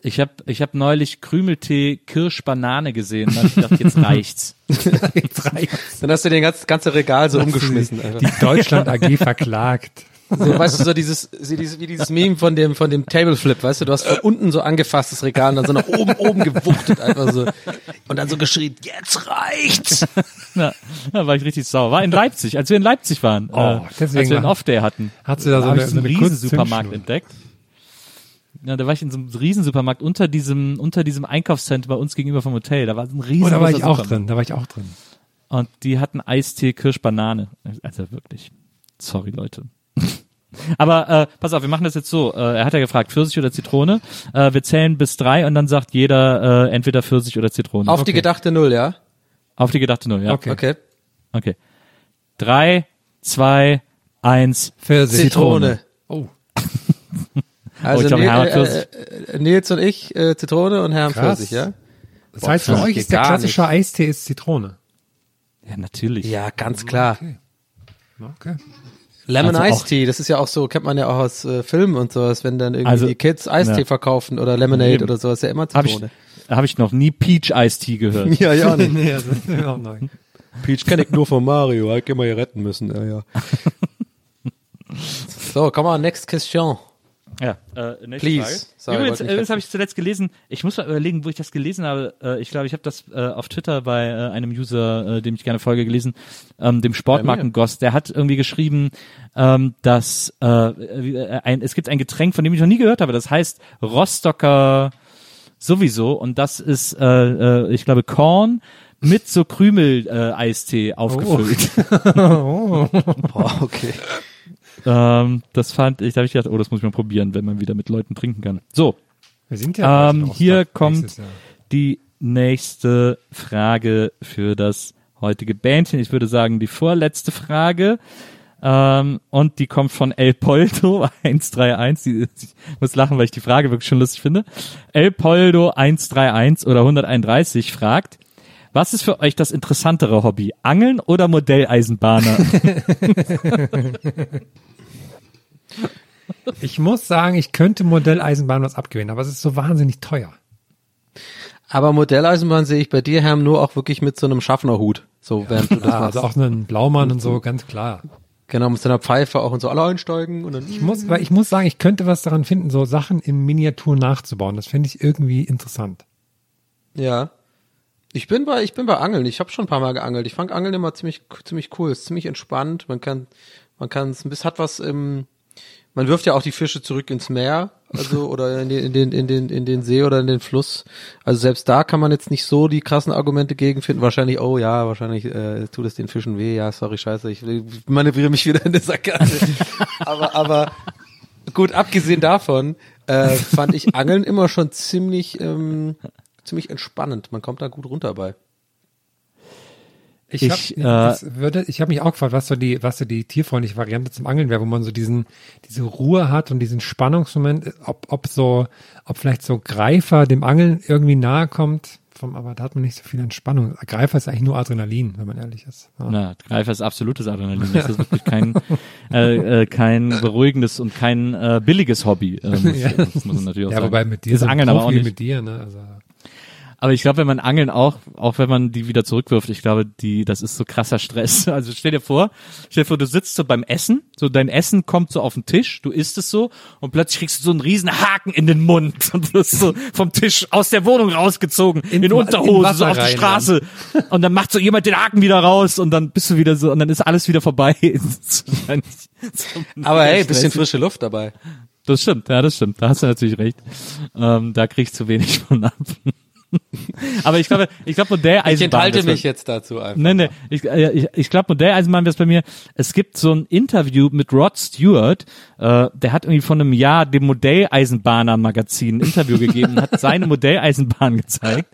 Speaker 3: Ich habe ich hab neulich Krümeltee Kirsch-Banane gesehen. Da hab ich gedacht, jetzt reicht's.
Speaker 2: Jetzt reicht's.
Speaker 1: Dann hast du den ganzen ganze Regal so umgeschmissen. Einfach.
Speaker 2: Die Deutschland AG verklagt.
Speaker 1: So, weißt du, so dieses, so dieses, wie dieses Meme von dem, von dem Tableflip, weißt du, du hast von unten so angefasstes Regal und dann so nach oben, oben gewuchtet, einfach so. Und dann so geschrien, jetzt reicht's!
Speaker 3: Ja, da war ich richtig sauer. War in Leipzig, als wir in Leipzig waren.
Speaker 2: Oh,
Speaker 3: äh, als wir einen Off-Day hatten.
Speaker 2: Hast du da so eine- so
Speaker 3: einen
Speaker 2: eine
Speaker 3: Riesensupermarkt
Speaker 2: Kurzzündschnur?
Speaker 3: entdeckt. Ja, da war ich in so einem Riesensupermarkt unter diesem, unter diesem Einkaufszentrum bei uns gegenüber vom Hotel. Da war so ein riesen
Speaker 2: Oh, da war ich auch
Speaker 3: Supermarkt.
Speaker 2: drin, da war ich auch drin.
Speaker 3: Und die hatten Eistee Kirsch-Banane. Also wirklich. Sorry, Leute. Aber äh, pass auf, wir machen das jetzt so. Äh, er hat ja gefragt, Pfirsich oder Zitrone. Äh, wir zählen bis drei und dann sagt jeder äh, entweder Pfirsich oder Zitrone.
Speaker 1: Auf die gedachte Null, ja?
Speaker 3: Auf die gedachte Null, ja.
Speaker 2: Okay.
Speaker 1: Okay.
Speaker 3: Okay. Drei, zwei, eins.
Speaker 2: Pfirsich.
Speaker 1: Zitrone.
Speaker 2: Oh,
Speaker 1: Also
Speaker 3: ich glaub,
Speaker 1: Nils, äh, äh, Nils und ich äh, Zitrone und Herr. Pfirsich, ja?
Speaker 2: das heißt, für euch ist der klassische Eistee ist Zitrone.
Speaker 3: Ja, natürlich.
Speaker 1: Ja, ganz klar.
Speaker 2: Okay.
Speaker 1: Lemon
Speaker 3: Also
Speaker 1: Tea, das ist ja auch so, kennt man ja auch aus äh, Filmen und sowas, wenn dann irgendwie
Speaker 3: Also-
Speaker 1: die Kids Eistee
Speaker 3: Ja.
Speaker 1: verkaufen oder Lemonade
Speaker 3: Eben.
Speaker 1: oder sowas, ja immer
Speaker 3: Habe ich,
Speaker 1: Zitrone.
Speaker 3: hab ich noch nie Peach Ice Tea gehört.
Speaker 1: Ja, ja, nicht.
Speaker 2: nee, das ist mir auch neu.
Speaker 1: Peach kenne ich nur von Mario, halt immer hier retten müssen, ja, ja. so, komm mal, next question.
Speaker 3: Ja, äh, nächste
Speaker 1: Please.
Speaker 3: Frage.
Speaker 1: Sorry,
Speaker 3: Übrigens,
Speaker 1: nicht
Speaker 3: übrigens habe ich zuletzt gelesen, ich muss mal überlegen, wo ich das gelesen habe. Äh, ich glaube, ich habe das äh, auf Twitter bei äh, einem User, äh, dem ich gerne folge, gelesen, ähm, dem Sportmarkengoss. Der hat irgendwie geschrieben, ähm, dass äh, äh, ein, es gibt ein Getränk, von dem ich noch nie gehört habe. Das heißt Rostocker sowieso und das ist, äh, äh, ich glaube, Korn mit so Krümel-Eistee aufgefüllt.
Speaker 1: Boah, okay.
Speaker 3: Ähm, das fand ich, da habe ich gedacht, oh, das muss ich mal probieren, wenn man wieder mit Leuten trinken kann. So,
Speaker 2: Wir sind ja
Speaker 3: ähm, hier kommt die nächste Frage für das heutige Bändchen. Ich würde sagen, die vorletzte Frage. Ähm, und die kommt von El Poldo 131. Die, ich muss lachen, weil ich die Frage wirklich schon lustig finde. El Poldo 131 oder 131 fragt, was ist für euch das interessantere Hobby? Angeln oder Modelleisenbahner?
Speaker 2: Ich muss sagen, ich könnte Modelleisenbahn was abgewinnen, aber es ist so wahnsinnig teuer.
Speaker 1: Aber Modelleisenbahn sehe ich bei dir, Herm, nur auch wirklich mit so einem Schaffnerhut. So, während du das
Speaker 2: Ja,
Speaker 1: machst.
Speaker 2: also auch so ein Blaumann und so, ganz klar.
Speaker 1: Genau, mit so einer Pfeife auch und so alle einsteigen und dann.
Speaker 2: Ich muss, weil ich muss sagen, ich könnte was daran finden, so Sachen in Miniatur nachzubauen. Das finde ich irgendwie interessant.
Speaker 1: Ja. Ich bin bei, ich bin bei Angeln. Ich habe schon ein paar Mal geangelt. Ich fand Angeln immer ziemlich, ziemlich cool. Ist ziemlich entspannt. Man kann, man kann es ein bisschen, hat was im, man wirft ja auch die Fische zurück ins Meer, also, oder in den, in den, in den, in den See oder in den Fluss. Also selbst da kann man jetzt nicht so die krassen Argumente gegen finden. Wahrscheinlich, oh ja, wahrscheinlich, äh, tut es den Fischen weh. Ja, sorry, scheiße. Ich manövriere mich wieder in der Sackgasse. aber, aber, gut, abgesehen davon, äh, fand ich Angeln immer schon ziemlich, ähm, ziemlich entspannend. Man kommt da gut runter bei.
Speaker 2: Ich,
Speaker 3: Ich,
Speaker 2: hab,
Speaker 3: äh,
Speaker 2: das würde, ich habe mich auch gefragt, was so die, was so die tierfreundliche Variante zum Angeln wäre, wo man so diesen, diese Ruhe hat und diesen Spannungsmoment, ob, ob so, ob vielleicht so Greifer dem Angeln irgendwie nahe kommt. Vom, aber da hat man nicht so viel Entspannung. Greifer ist eigentlich nur Adrenalin, wenn man ehrlich ist. Ja.
Speaker 3: Na, Greifer ist absolutes Adrenalin. Das ist wirklich kein, äh, äh, kein beruhigendes und kein äh, billiges Hobby. Äh, muss,
Speaker 2: Ja.
Speaker 3: das muss man natürlich auch
Speaker 2: Ja,
Speaker 3: sagen.
Speaker 2: wobei mit dir
Speaker 3: das Angeln aber auch
Speaker 2: Profi
Speaker 3: nicht.
Speaker 2: mit dir, ne? Also,
Speaker 3: Aber ich glaube, wenn man Angeln auch, auch wenn man die wieder zurückwirft, ich glaube, die, das ist so krasser Stress. Also stell dir vor, stell dir vor, du sitzt so beim Essen, so dein Essen kommt so auf den Tisch, du isst es so und plötzlich kriegst du so einen riesen Haken in den Mund und wirst so vom Tisch aus der Wohnung rausgezogen, in,
Speaker 2: In-
Speaker 3: Unterhose,
Speaker 2: in Wasser
Speaker 3: so auf die Straße und dann macht so jemand den Haken wieder raus und dann bist du wieder so und dann ist alles wieder vorbei.
Speaker 1: Aber hey, bisschen frische Luft dabei.
Speaker 3: Das stimmt, ja, das stimmt. Da hast du natürlich recht. Ähm, da krieg ich zu wenig von ab. Aber ich glaube, ich glaube Modelleisenbahn.
Speaker 1: Ich enthalte mich jetzt dazu einfach.
Speaker 3: Nee, nee, ich, äh, ich, ich glaube Modelleisenbahn wäre es bei mir. Es gibt so ein Interview mit Rod Stewart, äh, der hat irgendwie vor einem Jahr dem Modelleisenbahner Magazin ein Interview gegeben hat seine Modelleisenbahn gezeigt.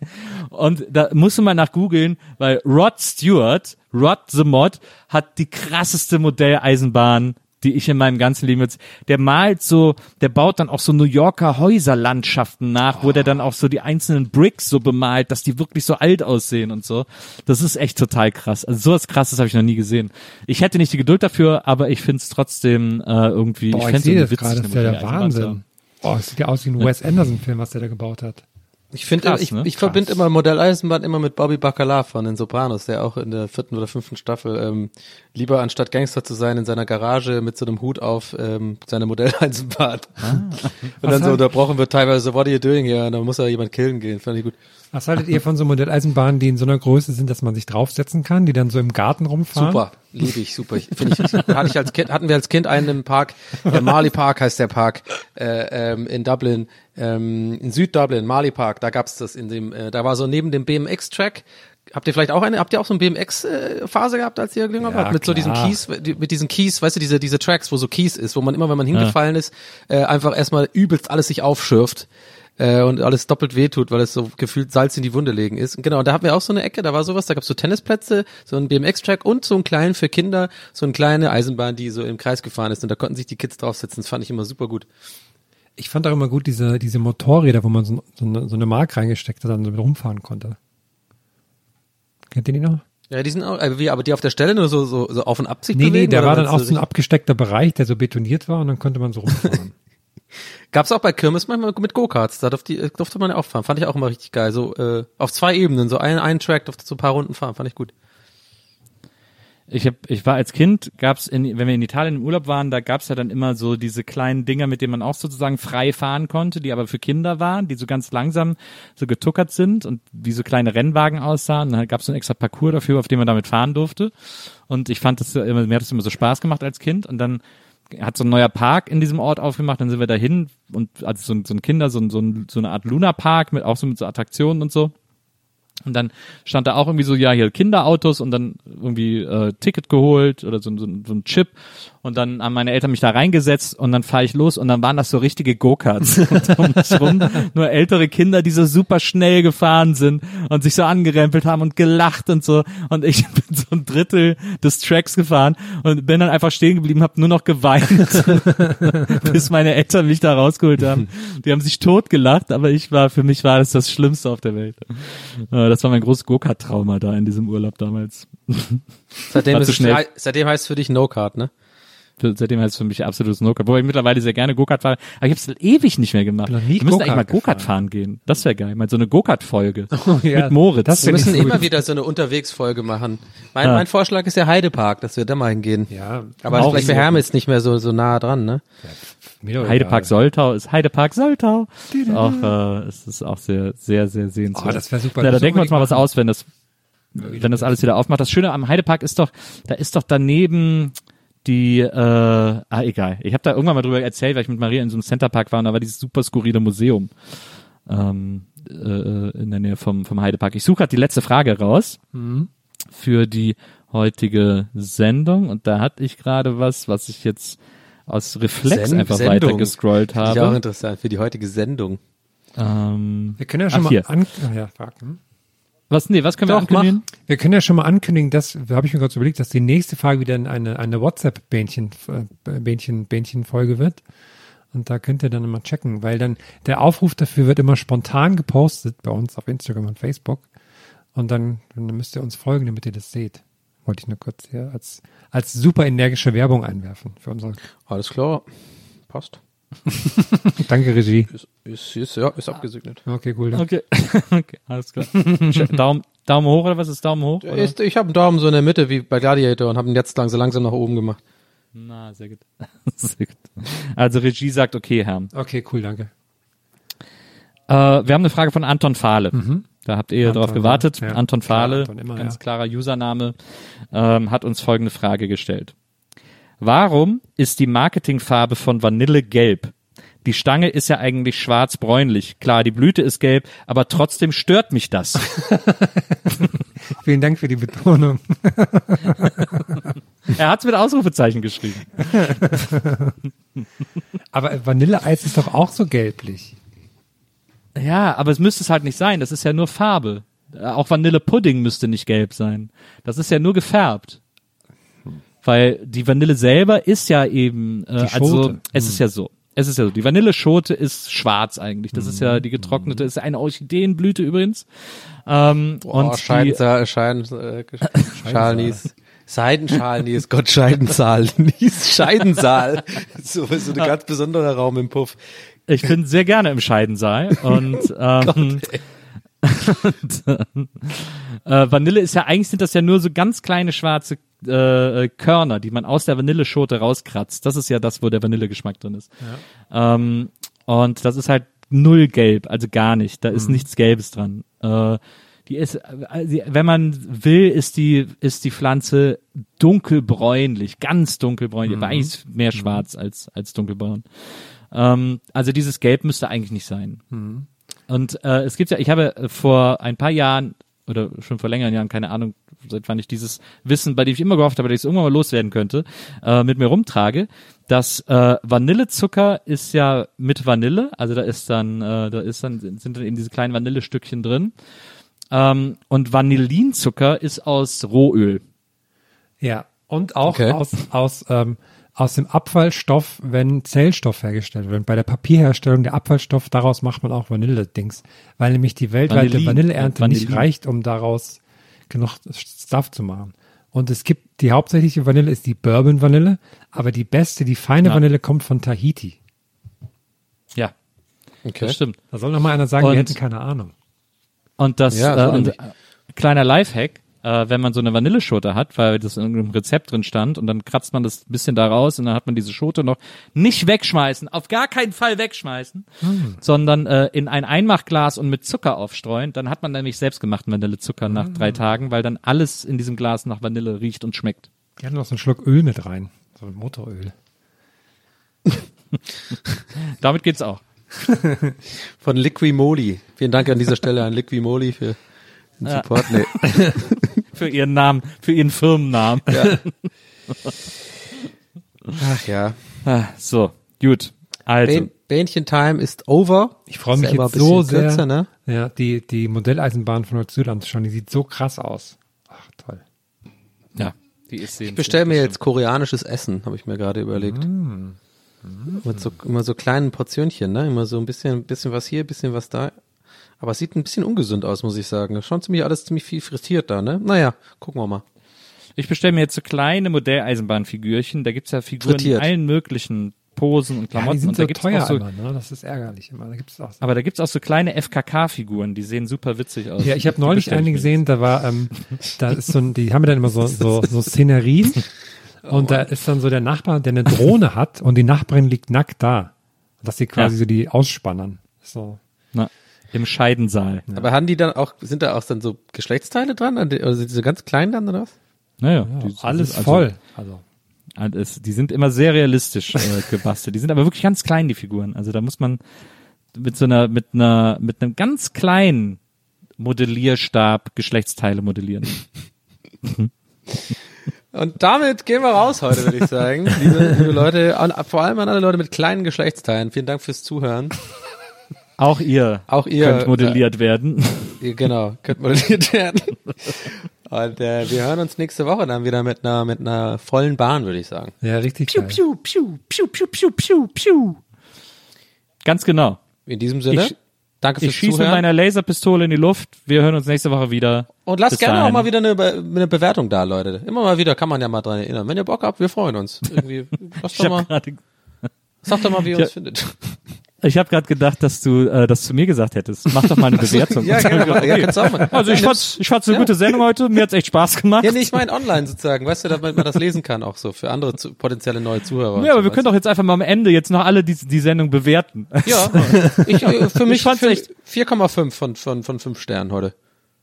Speaker 3: Und da musst du mal nach googeln, weil Rod Stewart, Rod the Mod, hat die krasseste Modelleisenbahn die ich in meinem ganzen Leben jetzt, der malt so, der baut dann auch so New Yorker Häuserlandschaften nach, wo der dann auch so die einzelnen Bricks so bemalt, dass die wirklich so alt aussehen und so. Das ist echt total krass. Also sowas krasses habe ich noch nie gesehen. Ich hätte nicht die Geduld dafür, aber ich finde es trotzdem äh, irgendwie,
Speaker 2: boah,
Speaker 3: ich
Speaker 2: ich,
Speaker 3: fände
Speaker 2: sehe
Speaker 3: es
Speaker 2: das
Speaker 3: witzig,
Speaker 2: gerade, das ist ja der Wahnsinn. Oh, es sieht ja aus wie ein Wes Anderson-Film, was der da gebaut hat.
Speaker 1: Ich finde, ich,
Speaker 3: ne?
Speaker 1: ich verbinde immer Modelleisenbahn immer mit Bobby Bacala von den Sopranos, der auch in der vierten oder fünften Staffel ähm, lieber anstatt Gangster zu sein in seiner Garage mit so einem Hut auf ähm, seine Modelleisenbahn. Und dann so unterbrochen wird teilweise, what are you doing here? Und dann muss ja jemand killen gehen. Fand ich gut.
Speaker 2: Was haltet ihr von so Modelleisenbahnen, die in so einer Größe sind, dass man sich draufsetzen kann, die dann so im Garten rumfahren?
Speaker 1: Super, liebe ich, super. Ich, find ich, hatte ich als Kind, hatten wir als Kind einen im Park, der Marley Park heißt der Park, äh, ähm, in Dublin, ähm, in Süd-Dublin, Marley Park, da gab's das in dem, äh, da war so neben dem BMX-Track, Habt ihr vielleicht auch eine, habt ihr auch so eine BMX-Phase gehabt, als ihr jünger
Speaker 2: Ja,
Speaker 1: wart? Mit so diesen
Speaker 2: klar.
Speaker 1: Keys, mit diesen Keys, weißt du, diese, diese Tracks, wo so Keys ist, wo man immer, wenn man hingefallen ist, äh, einfach erstmal übelst alles sich aufschürft äh, und alles doppelt wehtut, weil es so gefühlt Salz in die Wunde legen ist. Und genau, und da hatten wir auch so eine Ecke, da war sowas, da gab's so Tennisplätze, so ein BMX-Track und so einen kleinen für Kinder, so eine kleine Eisenbahn, die so im Kreis gefahren ist und da konnten sich die Kids draufsetzen. Das fand ich immer super gut.
Speaker 2: Ich fand auch immer gut diese, diese Motorräder, wo man so, so, eine, so eine Mark reingesteckt hat, dann so mit rumfahren konnte. Kennt ihr die noch?
Speaker 1: Ja, die sind auch, äh, wie, aber die auf der Stelle nur so, so, so auf und ab sich
Speaker 2: Nee, nee,
Speaker 1: bewegen?
Speaker 2: der
Speaker 1: oder
Speaker 2: war dann auch
Speaker 1: so
Speaker 2: ein abgesteckter Bereich, der so betoniert war und dann konnte man so rumfahren.
Speaker 1: Gab's auch bei Kirmes manchmal mit Go-Karts, da durfte, die- durfte man ja auch fahren. Fand ich auch immer richtig geil. So äh, auf zwei Ebenen, so ein, ein Track durfte so ein paar Runden fahren, fand ich gut.
Speaker 3: Ich hab, ich war als Kind, gab's in, wenn wir in Italien im Urlaub waren, da gab's ja dann immer so diese kleinen Dinger, mit denen man auch sozusagen frei fahren konnte, die aber für Kinder waren, die so ganz langsam so getuckert sind und wie so kleine Rennwagen aussahen. Und dann gab's so einen extra Parcours dafür, auf dem man damit fahren durfte. Und ich fand das immer, mir hat das immer so Spaß gemacht als Kind. Und dann hat so ein neuer Park in diesem Ort aufgemacht, dann sind wir dahin und also so, ein- so ein Kinder, so, so, ein, so eine Art Luna-Park mit auch so mit so Attraktionen und so. Und dann stand da auch irgendwie so, ja, hier Kinderautos und dann irgendwie äh, Ticket geholt oder so, so, so ein Chip. Und dann haben meine Eltern mich da reingesetzt und dann fahre ich los und dann waren das so richtige Go-Karts um mich rum. Nur ältere Kinder, die so super schnell gefahren sind und sich so angerempelt haben und gelacht und so. Und ich bin so ein Drittel des Tracks gefahren und bin dann einfach stehen geblieben, habe nur noch geweint, bis meine Eltern mich da rausgeholt haben. Die haben sich tot gelacht, aber ich war, für mich war das das Schlimmste auf der Welt. Das war mein großes Go-Kart-Trauma da in diesem Urlaub damals.
Speaker 1: Seitdem, ist es, seitdem heißt es für dich No-Card, ne?
Speaker 3: Seitdem heißt es für mich absolutes No-Kart. Wobei ich mittlerweile sehr gerne Go-Kart fahre. Aber ich habe es ewig nicht mehr gemacht. Wir müssen eigentlich mal
Speaker 2: Go-Kart
Speaker 3: fahren gehen. Das wäre geil. Mal so eine Go-Kart-Folge.
Speaker 2: ja,
Speaker 3: Mit Moritz.
Speaker 2: das
Speaker 1: Wir müssen immer wieder so eine Unterwegsfolge machen. Mein,
Speaker 3: Ja.
Speaker 1: mein Vorschlag ist der Heidepark, dass wir da mal hingehen.
Speaker 2: Ja,
Speaker 1: Aber
Speaker 3: Auch
Speaker 1: vielleicht für
Speaker 3: so.
Speaker 1: Hermes nicht mehr so, so nah dran, ne?
Speaker 2: doch
Speaker 3: Heidepark
Speaker 2: egal.
Speaker 3: Soltau ist Heidepark Soltau. Ist auch, äh, es ist auch sehr, sehr, sehr sehenswert.
Speaker 2: Oh, das wär super.
Speaker 3: Ja, da denken wir uns mal was aus, wenn das, wenn das alles wieder aufmacht. Das Schöne am Heidepark ist doch, da ist doch daneben die, äh, ah, egal. Ich habe da irgendwann mal drüber erzählt, weil ich mit Maria in so einem Centerpark war und da war dieses super skurrile Museum ähm, äh, in der Nähe vom, vom Heidepark. Ich suche gerade die letzte Frage raus
Speaker 2: Mhm.
Speaker 3: für die heutige Sendung und da hatte ich gerade was, was ich jetzt aus Reflex
Speaker 1: Sen-
Speaker 3: einfach
Speaker 1: Sendung.
Speaker 3: weiter gescrollt
Speaker 1: Finde ich auch
Speaker 3: habe.
Speaker 1: interessant für die heutige Sendung.
Speaker 3: Ähm,
Speaker 2: Wir können ja schon
Speaker 3: Ach,
Speaker 2: mal
Speaker 3: hier.
Speaker 2: an, ah, ja, fuck, hm?
Speaker 3: Was, nee, was können wir
Speaker 1: Doch,
Speaker 3: ankündigen?
Speaker 2: Wir können ja schon mal ankündigen, dass, da habe ich mir gerade so überlegt, dass die nächste Frage wieder eine, eine WhatsApp-Bähnchen, äh, Bähnchen, Bähnchen-Folge wird. Und da könnt ihr dann immer checken, weil dann der Aufruf dafür wird immer spontan gepostet bei uns auf Instagram und Facebook. Und dann, dann müsst ihr uns folgen, damit ihr das seht. Wollte ich nur kurz hier als, als super energische Werbung einwerfen für unsere.
Speaker 1: Alles klar. Passt.
Speaker 2: Danke, Regie.
Speaker 1: Ist, ist, ist, ja, ist abgesegnet.
Speaker 2: Okay, cool.
Speaker 3: Okay, okay, alles klar. Daumen, Daumen hoch oder was ist Daumen hoch?
Speaker 1: Ist, ich habe einen Daumen so in der Mitte wie bei Gladiator und habe ihn jetzt lang, so langsam nach oben gemacht.
Speaker 3: Na, sehr gut. sehr gut. Also Regie sagt okay, Herr.
Speaker 2: Okay, cool, danke.
Speaker 3: Äh, wir haben eine Frage von Anton Fahle. Da habt ihr
Speaker 2: Anton,
Speaker 3: drauf gewartet.
Speaker 2: ja.
Speaker 3: Anton
Speaker 2: Klar,
Speaker 3: Fahle,
Speaker 2: Anton, immer,
Speaker 3: ganz
Speaker 2: ja.
Speaker 3: klarer Username, ähm, hat uns folgende Frage gestellt. Warum ist die Marketingfarbe von Vanille gelb? Die Stange ist ja eigentlich schwarz-bräunlich. Klar, die Blüte ist gelb, aber trotzdem stört mich das.
Speaker 2: Vielen Dank für die Betonung.
Speaker 3: er hat es mit Ausrufezeichen geschrieben.
Speaker 2: Aber Vanilleeis ist doch auch so gelblich.
Speaker 3: Ja, aber es müsste es halt nicht sein. Das ist ja nur Farbe. Auch Vanillepudding müsste nicht gelb sein. Das ist ja nur gefärbt. Weil die Vanille selber ist ja eben, äh, also
Speaker 2: Schote.
Speaker 3: es ist ja so. Es ist ja so. Die Vanilleschote ist schwarz eigentlich. Das ist ja die getrocknete, ist eine Orchideenblüte übrigens. Ähm,
Speaker 1: Und
Speaker 3: und die,
Speaker 1: Scheidensaal, Scheiden, äh, Schalnies. Seidenschalnies, Gott Scheidensaal, Scheidensaal. So, so ein ganz besonderer Raum im Puff.
Speaker 3: ich bin sehr gerne im Scheidensaal und, ähm, und äh, Vanille ist ja eigentlich sind das ja nur so ganz kleine schwarze äh, Körner, die man aus der Vanilleschote rauskratzt. Das ist ja das, wo der Vanillegeschmack drin ist. Ähm, und das ist halt null gelb, also gar nicht. Da ist nichts Gelbes dran. Äh, die ist, äh, wenn man will, ist die, ist die Pflanze dunkelbräunlich, ganz dunkelbräunlich, aber eigentlich mehr schwarz als, als dunkelbraun. Ähm, also dieses Gelb müsste eigentlich nicht sein. Und äh, es gibt ja, ich habe äh, vor ein paar Jahren oder schon vor längeren Jahren, keine Ahnung, seit wann ich dieses Wissen, bei dem ich immer gehofft habe, dass ich es irgendwann mal loswerden könnte, äh, mit mir rumtrage, dass äh, Vanillezucker ist ja mit Vanille, also da ist dann, äh, da ist dann, sind dann eben diese kleinen Vanillestückchen drin. Ähm, und Vanillinzucker ist aus Rohöl.
Speaker 2: Ja. Und auch
Speaker 1: Okay.
Speaker 2: aus, aus, ähm, aus dem Abfallstoff, wenn Zellstoff hergestellt wird. Bei der Papierherstellung, der Abfallstoff, daraus macht man auch Vanille-Dings. Weil nämlich die weltweite
Speaker 3: Vanillin.
Speaker 2: Vanilleernte nicht
Speaker 3: Vanillin.
Speaker 2: reicht, um daraus genug Stuff zu machen. Und es gibt, die hauptsächliche Vanille ist die Bourbon Vanille, aber die beste, die feine
Speaker 3: Ja.
Speaker 2: Vanille kommt von Tahiti.
Speaker 3: Ja,
Speaker 1: Okay.
Speaker 3: das stimmt.
Speaker 2: Da soll noch mal einer sagen,
Speaker 3: Und-
Speaker 2: wir hätten keine Ahnung.
Speaker 3: Und das,
Speaker 1: Ja, so
Speaker 3: äh, und, äh, kleiner Lifehack, äh, wenn man so eine Vanilleschote hat, weil das in irgendeinem Rezept drin stand und dann kratzt man das ein bisschen da raus und dann hat man diese Schote noch nicht wegschmeißen, auf gar keinen Fall wegschmeißen, sondern äh, in ein Einmachglas und mit Zucker aufstreuen, dann hat man nämlich selbstgemachten Vanillezucker nach drei Tagen, weil dann alles in diesem Glas nach Vanille riecht und schmeckt.
Speaker 2: Gerne noch so einen Schluck Öl mit rein. So ein Motoröl.
Speaker 3: Damit geht's auch.
Speaker 1: Von Liquimoli. Vielen Dank an dieser Stelle an Liquimoli für den Support. Nee.
Speaker 3: Für ihren Namen, für ihren Firmennamen.
Speaker 1: Ach ja.
Speaker 3: Ah, so, gut. Also,
Speaker 1: Bähn, Bähnchen Time ist over.
Speaker 2: Ich freue mich
Speaker 1: ja immer
Speaker 2: jetzt so sehr,
Speaker 1: kürzer, ne?
Speaker 2: ja, die, die Modelleisenbahn von Nord-Süd anzuschauen. Die sieht so krass aus. Ach, toll.
Speaker 3: ja, die ist
Speaker 1: Ich bestelle mir jetzt koreanisches Essen, habe ich mir gerade überlegt.
Speaker 2: Mm.
Speaker 1: Mit so, immer so kleinen Portionchen, ne? Immer so ein bisschen, bisschen was hier, bisschen was da. Aber es sieht ein bisschen ungesund aus, muss ich sagen. Schon ziemlich alles ziemlich viel frittiert da, ne? Naja, gucken wir mal.
Speaker 3: Ich bestelle mir jetzt so kleine Modelleisenbahnfigürchen. Da gibt's ja Figuren
Speaker 1: Frittiert.
Speaker 3: in allen möglichen Posen und
Speaker 2: Ja,
Speaker 3: Klamotten.
Speaker 2: die sind
Speaker 3: und da
Speaker 2: so
Speaker 3: gibt's
Speaker 2: teuer
Speaker 3: auch so,
Speaker 2: immer, ne? Das ist ärgerlich immer. Da gibt's auch so.
Speaker 3: aber da gibt's auch so kleine FKK-Figuren, die sehen super witzig aus.
Speaker 2: Ja, ich habe neulich eine gesehen, da war, ähm, da ist so ein, die haben dann immer so, so, so Szenerien und da ist dann so der Nachbar, der eine Drohne hat und die Nachbarin liegt nackt da. Dass sie quasi
Speaker 3: Ja.
Speaker 2: so die ausspannern. So.
Speaker 3: Na, Im Scheidensaal.
Speaker 1: Aber haben die dann auch, sind da auch dann so Geschlechtsteile dran? Oder sind die so ganz klein dann, oder was?
Speaker 3: Naja,
Speaker 2: Ja,
Speaker 3: die,
Speaker 2: alles
Speaker 3: also,
Speaker 2: voll. Also.
Speaker 3: Alles, die sind immer sehr realistisch äh, gebastelt. Die sind aber wirklich ganz klein, die Figuren. Also da muss man mit so einer, mit einer, mit einem ganz kleinen Modellierstab Geschlechtsteile modellieren.
Speaker 1: Und damit gehen wir raus heute, würde ich sagen. liebe, liebe Leute, vor allem an alle Leute mit kleinen Geschlechtsteilen. Vielen Dank fürs Zuhören.
Speaker 3: Auch ihr,
Speaker 1: Auch ihr,
Speaker 3: könnt modelliert werden.
Speaker 1: Ihr, genau, könnt modelliert werden. Und äh, wir hören uns nächste Woche dann wieder mit einer mit einer vollen Bahn, würde ich sagen.
Speaker 2: Ja, richtig geil.
Speaker 3: piu, piu, piu, piu, piu, piu, piu. Ganz genau.
Speaker 1: In diesem Sinne,
Speaker 3: Ich-
Speaker 1: danke fürs
Speaker 3: Ich schieße mit
Speaker 1: Zuhören.
Speaker 3: meiner Laserpistole in die Luft. Wir hören uns nächste Woche wieder.
Speaker 1: Und lasst
Speaker 3: Bis
Speaker 1: gerne auch
Speaker 3: dahin.
Speaker 1: mal wieder eine, Be eine Bewertung da, Leute. Immer mal wieder kann man ja mal dran erinnern. Wenn ihr Bock habt, wir freuen uns. Irgendwie, lasst doch mal, sagt doch mal, wie ihr uns findet.
Speaker 3: Ich hab grad gedacht, dass du äh, das zu mir gesagt hättest. Mach doch mal eine Bewertung.
Speaker 1: ja, genau. Ja, kannst du auch mal.
Speaker 3: Also ich fand's, ich fand's eine gute Sendung heute. Mir hat's echt Spaß gemacht.
Speaker 1: Ja, nee, ich meine online sozusagen, weißt du, damit man das lesen kann auch so für andere zu, potenzielle neue Zuhörer.
Speaker 3: Ja, aber
Speaker 1: so,
Speaker 3: wir können doch jetzt einfach mal am Ende jetzt noch alle die, die Sendung bewerten.
Speaker 1: Ja, ich, äh, für mich
Speaker 3: fand's
Speaker 1: für
Speaker 3: echt-
Speaker 1: 4,5 von, von, von 5 Sternen heute.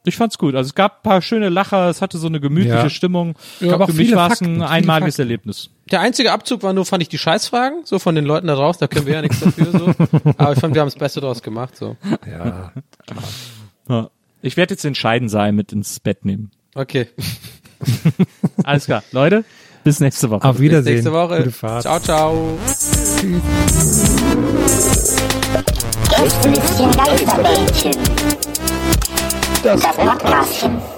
Speaker 3: Ich fand's gut. Also es gab ein paar schöne Lacher, es hatte so eine gemütliche
Speaker 2: Ja.
Speaker 3: Stimmung.
Speaker 2: gab auch
Speaker 3: Für mich war es ein einmaliges
Speaker 2: Fakten.
Speaker 3: Erlebnis.
Speaker 1: Der einzige Abzug war nur, fand ich, die Scheißfragen, so von den Leuten da draußen, da können wir ja nichts dafür, so. Aber ich fand, wir haben das Beste draus gemacht, so.
Speaker 2: Ja.
Speaker 3: Ja. Ich werde jetzt den Scheidensaal mit ins Bett nehmen.
Speaker 1: Okay.
Speaker 3: Alles klar. Leute, bis nächste Woche.
Speaker 2: Auf
Speaker 1: Bis
Speaker 2: Wiedersehen.
Speaker 1: nächste Woche.
Speaker 2: Gute Fahrt.
Speaker 1: Ciao, ciao.
Speaker 5: Das Podcastchen.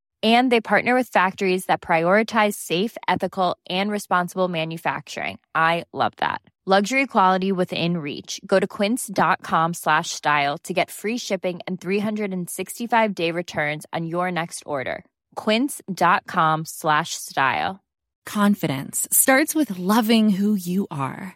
Speaker 6: And they partner with factories that prioritize safe, ethical, and responsible manufacturing. I love that. Luxury quality within reach. Go to quince.com slash style to get free shipping and 365 day returns on your next order. Quince.com slash style.
Speaker 7: Confidence starts with loving who you are.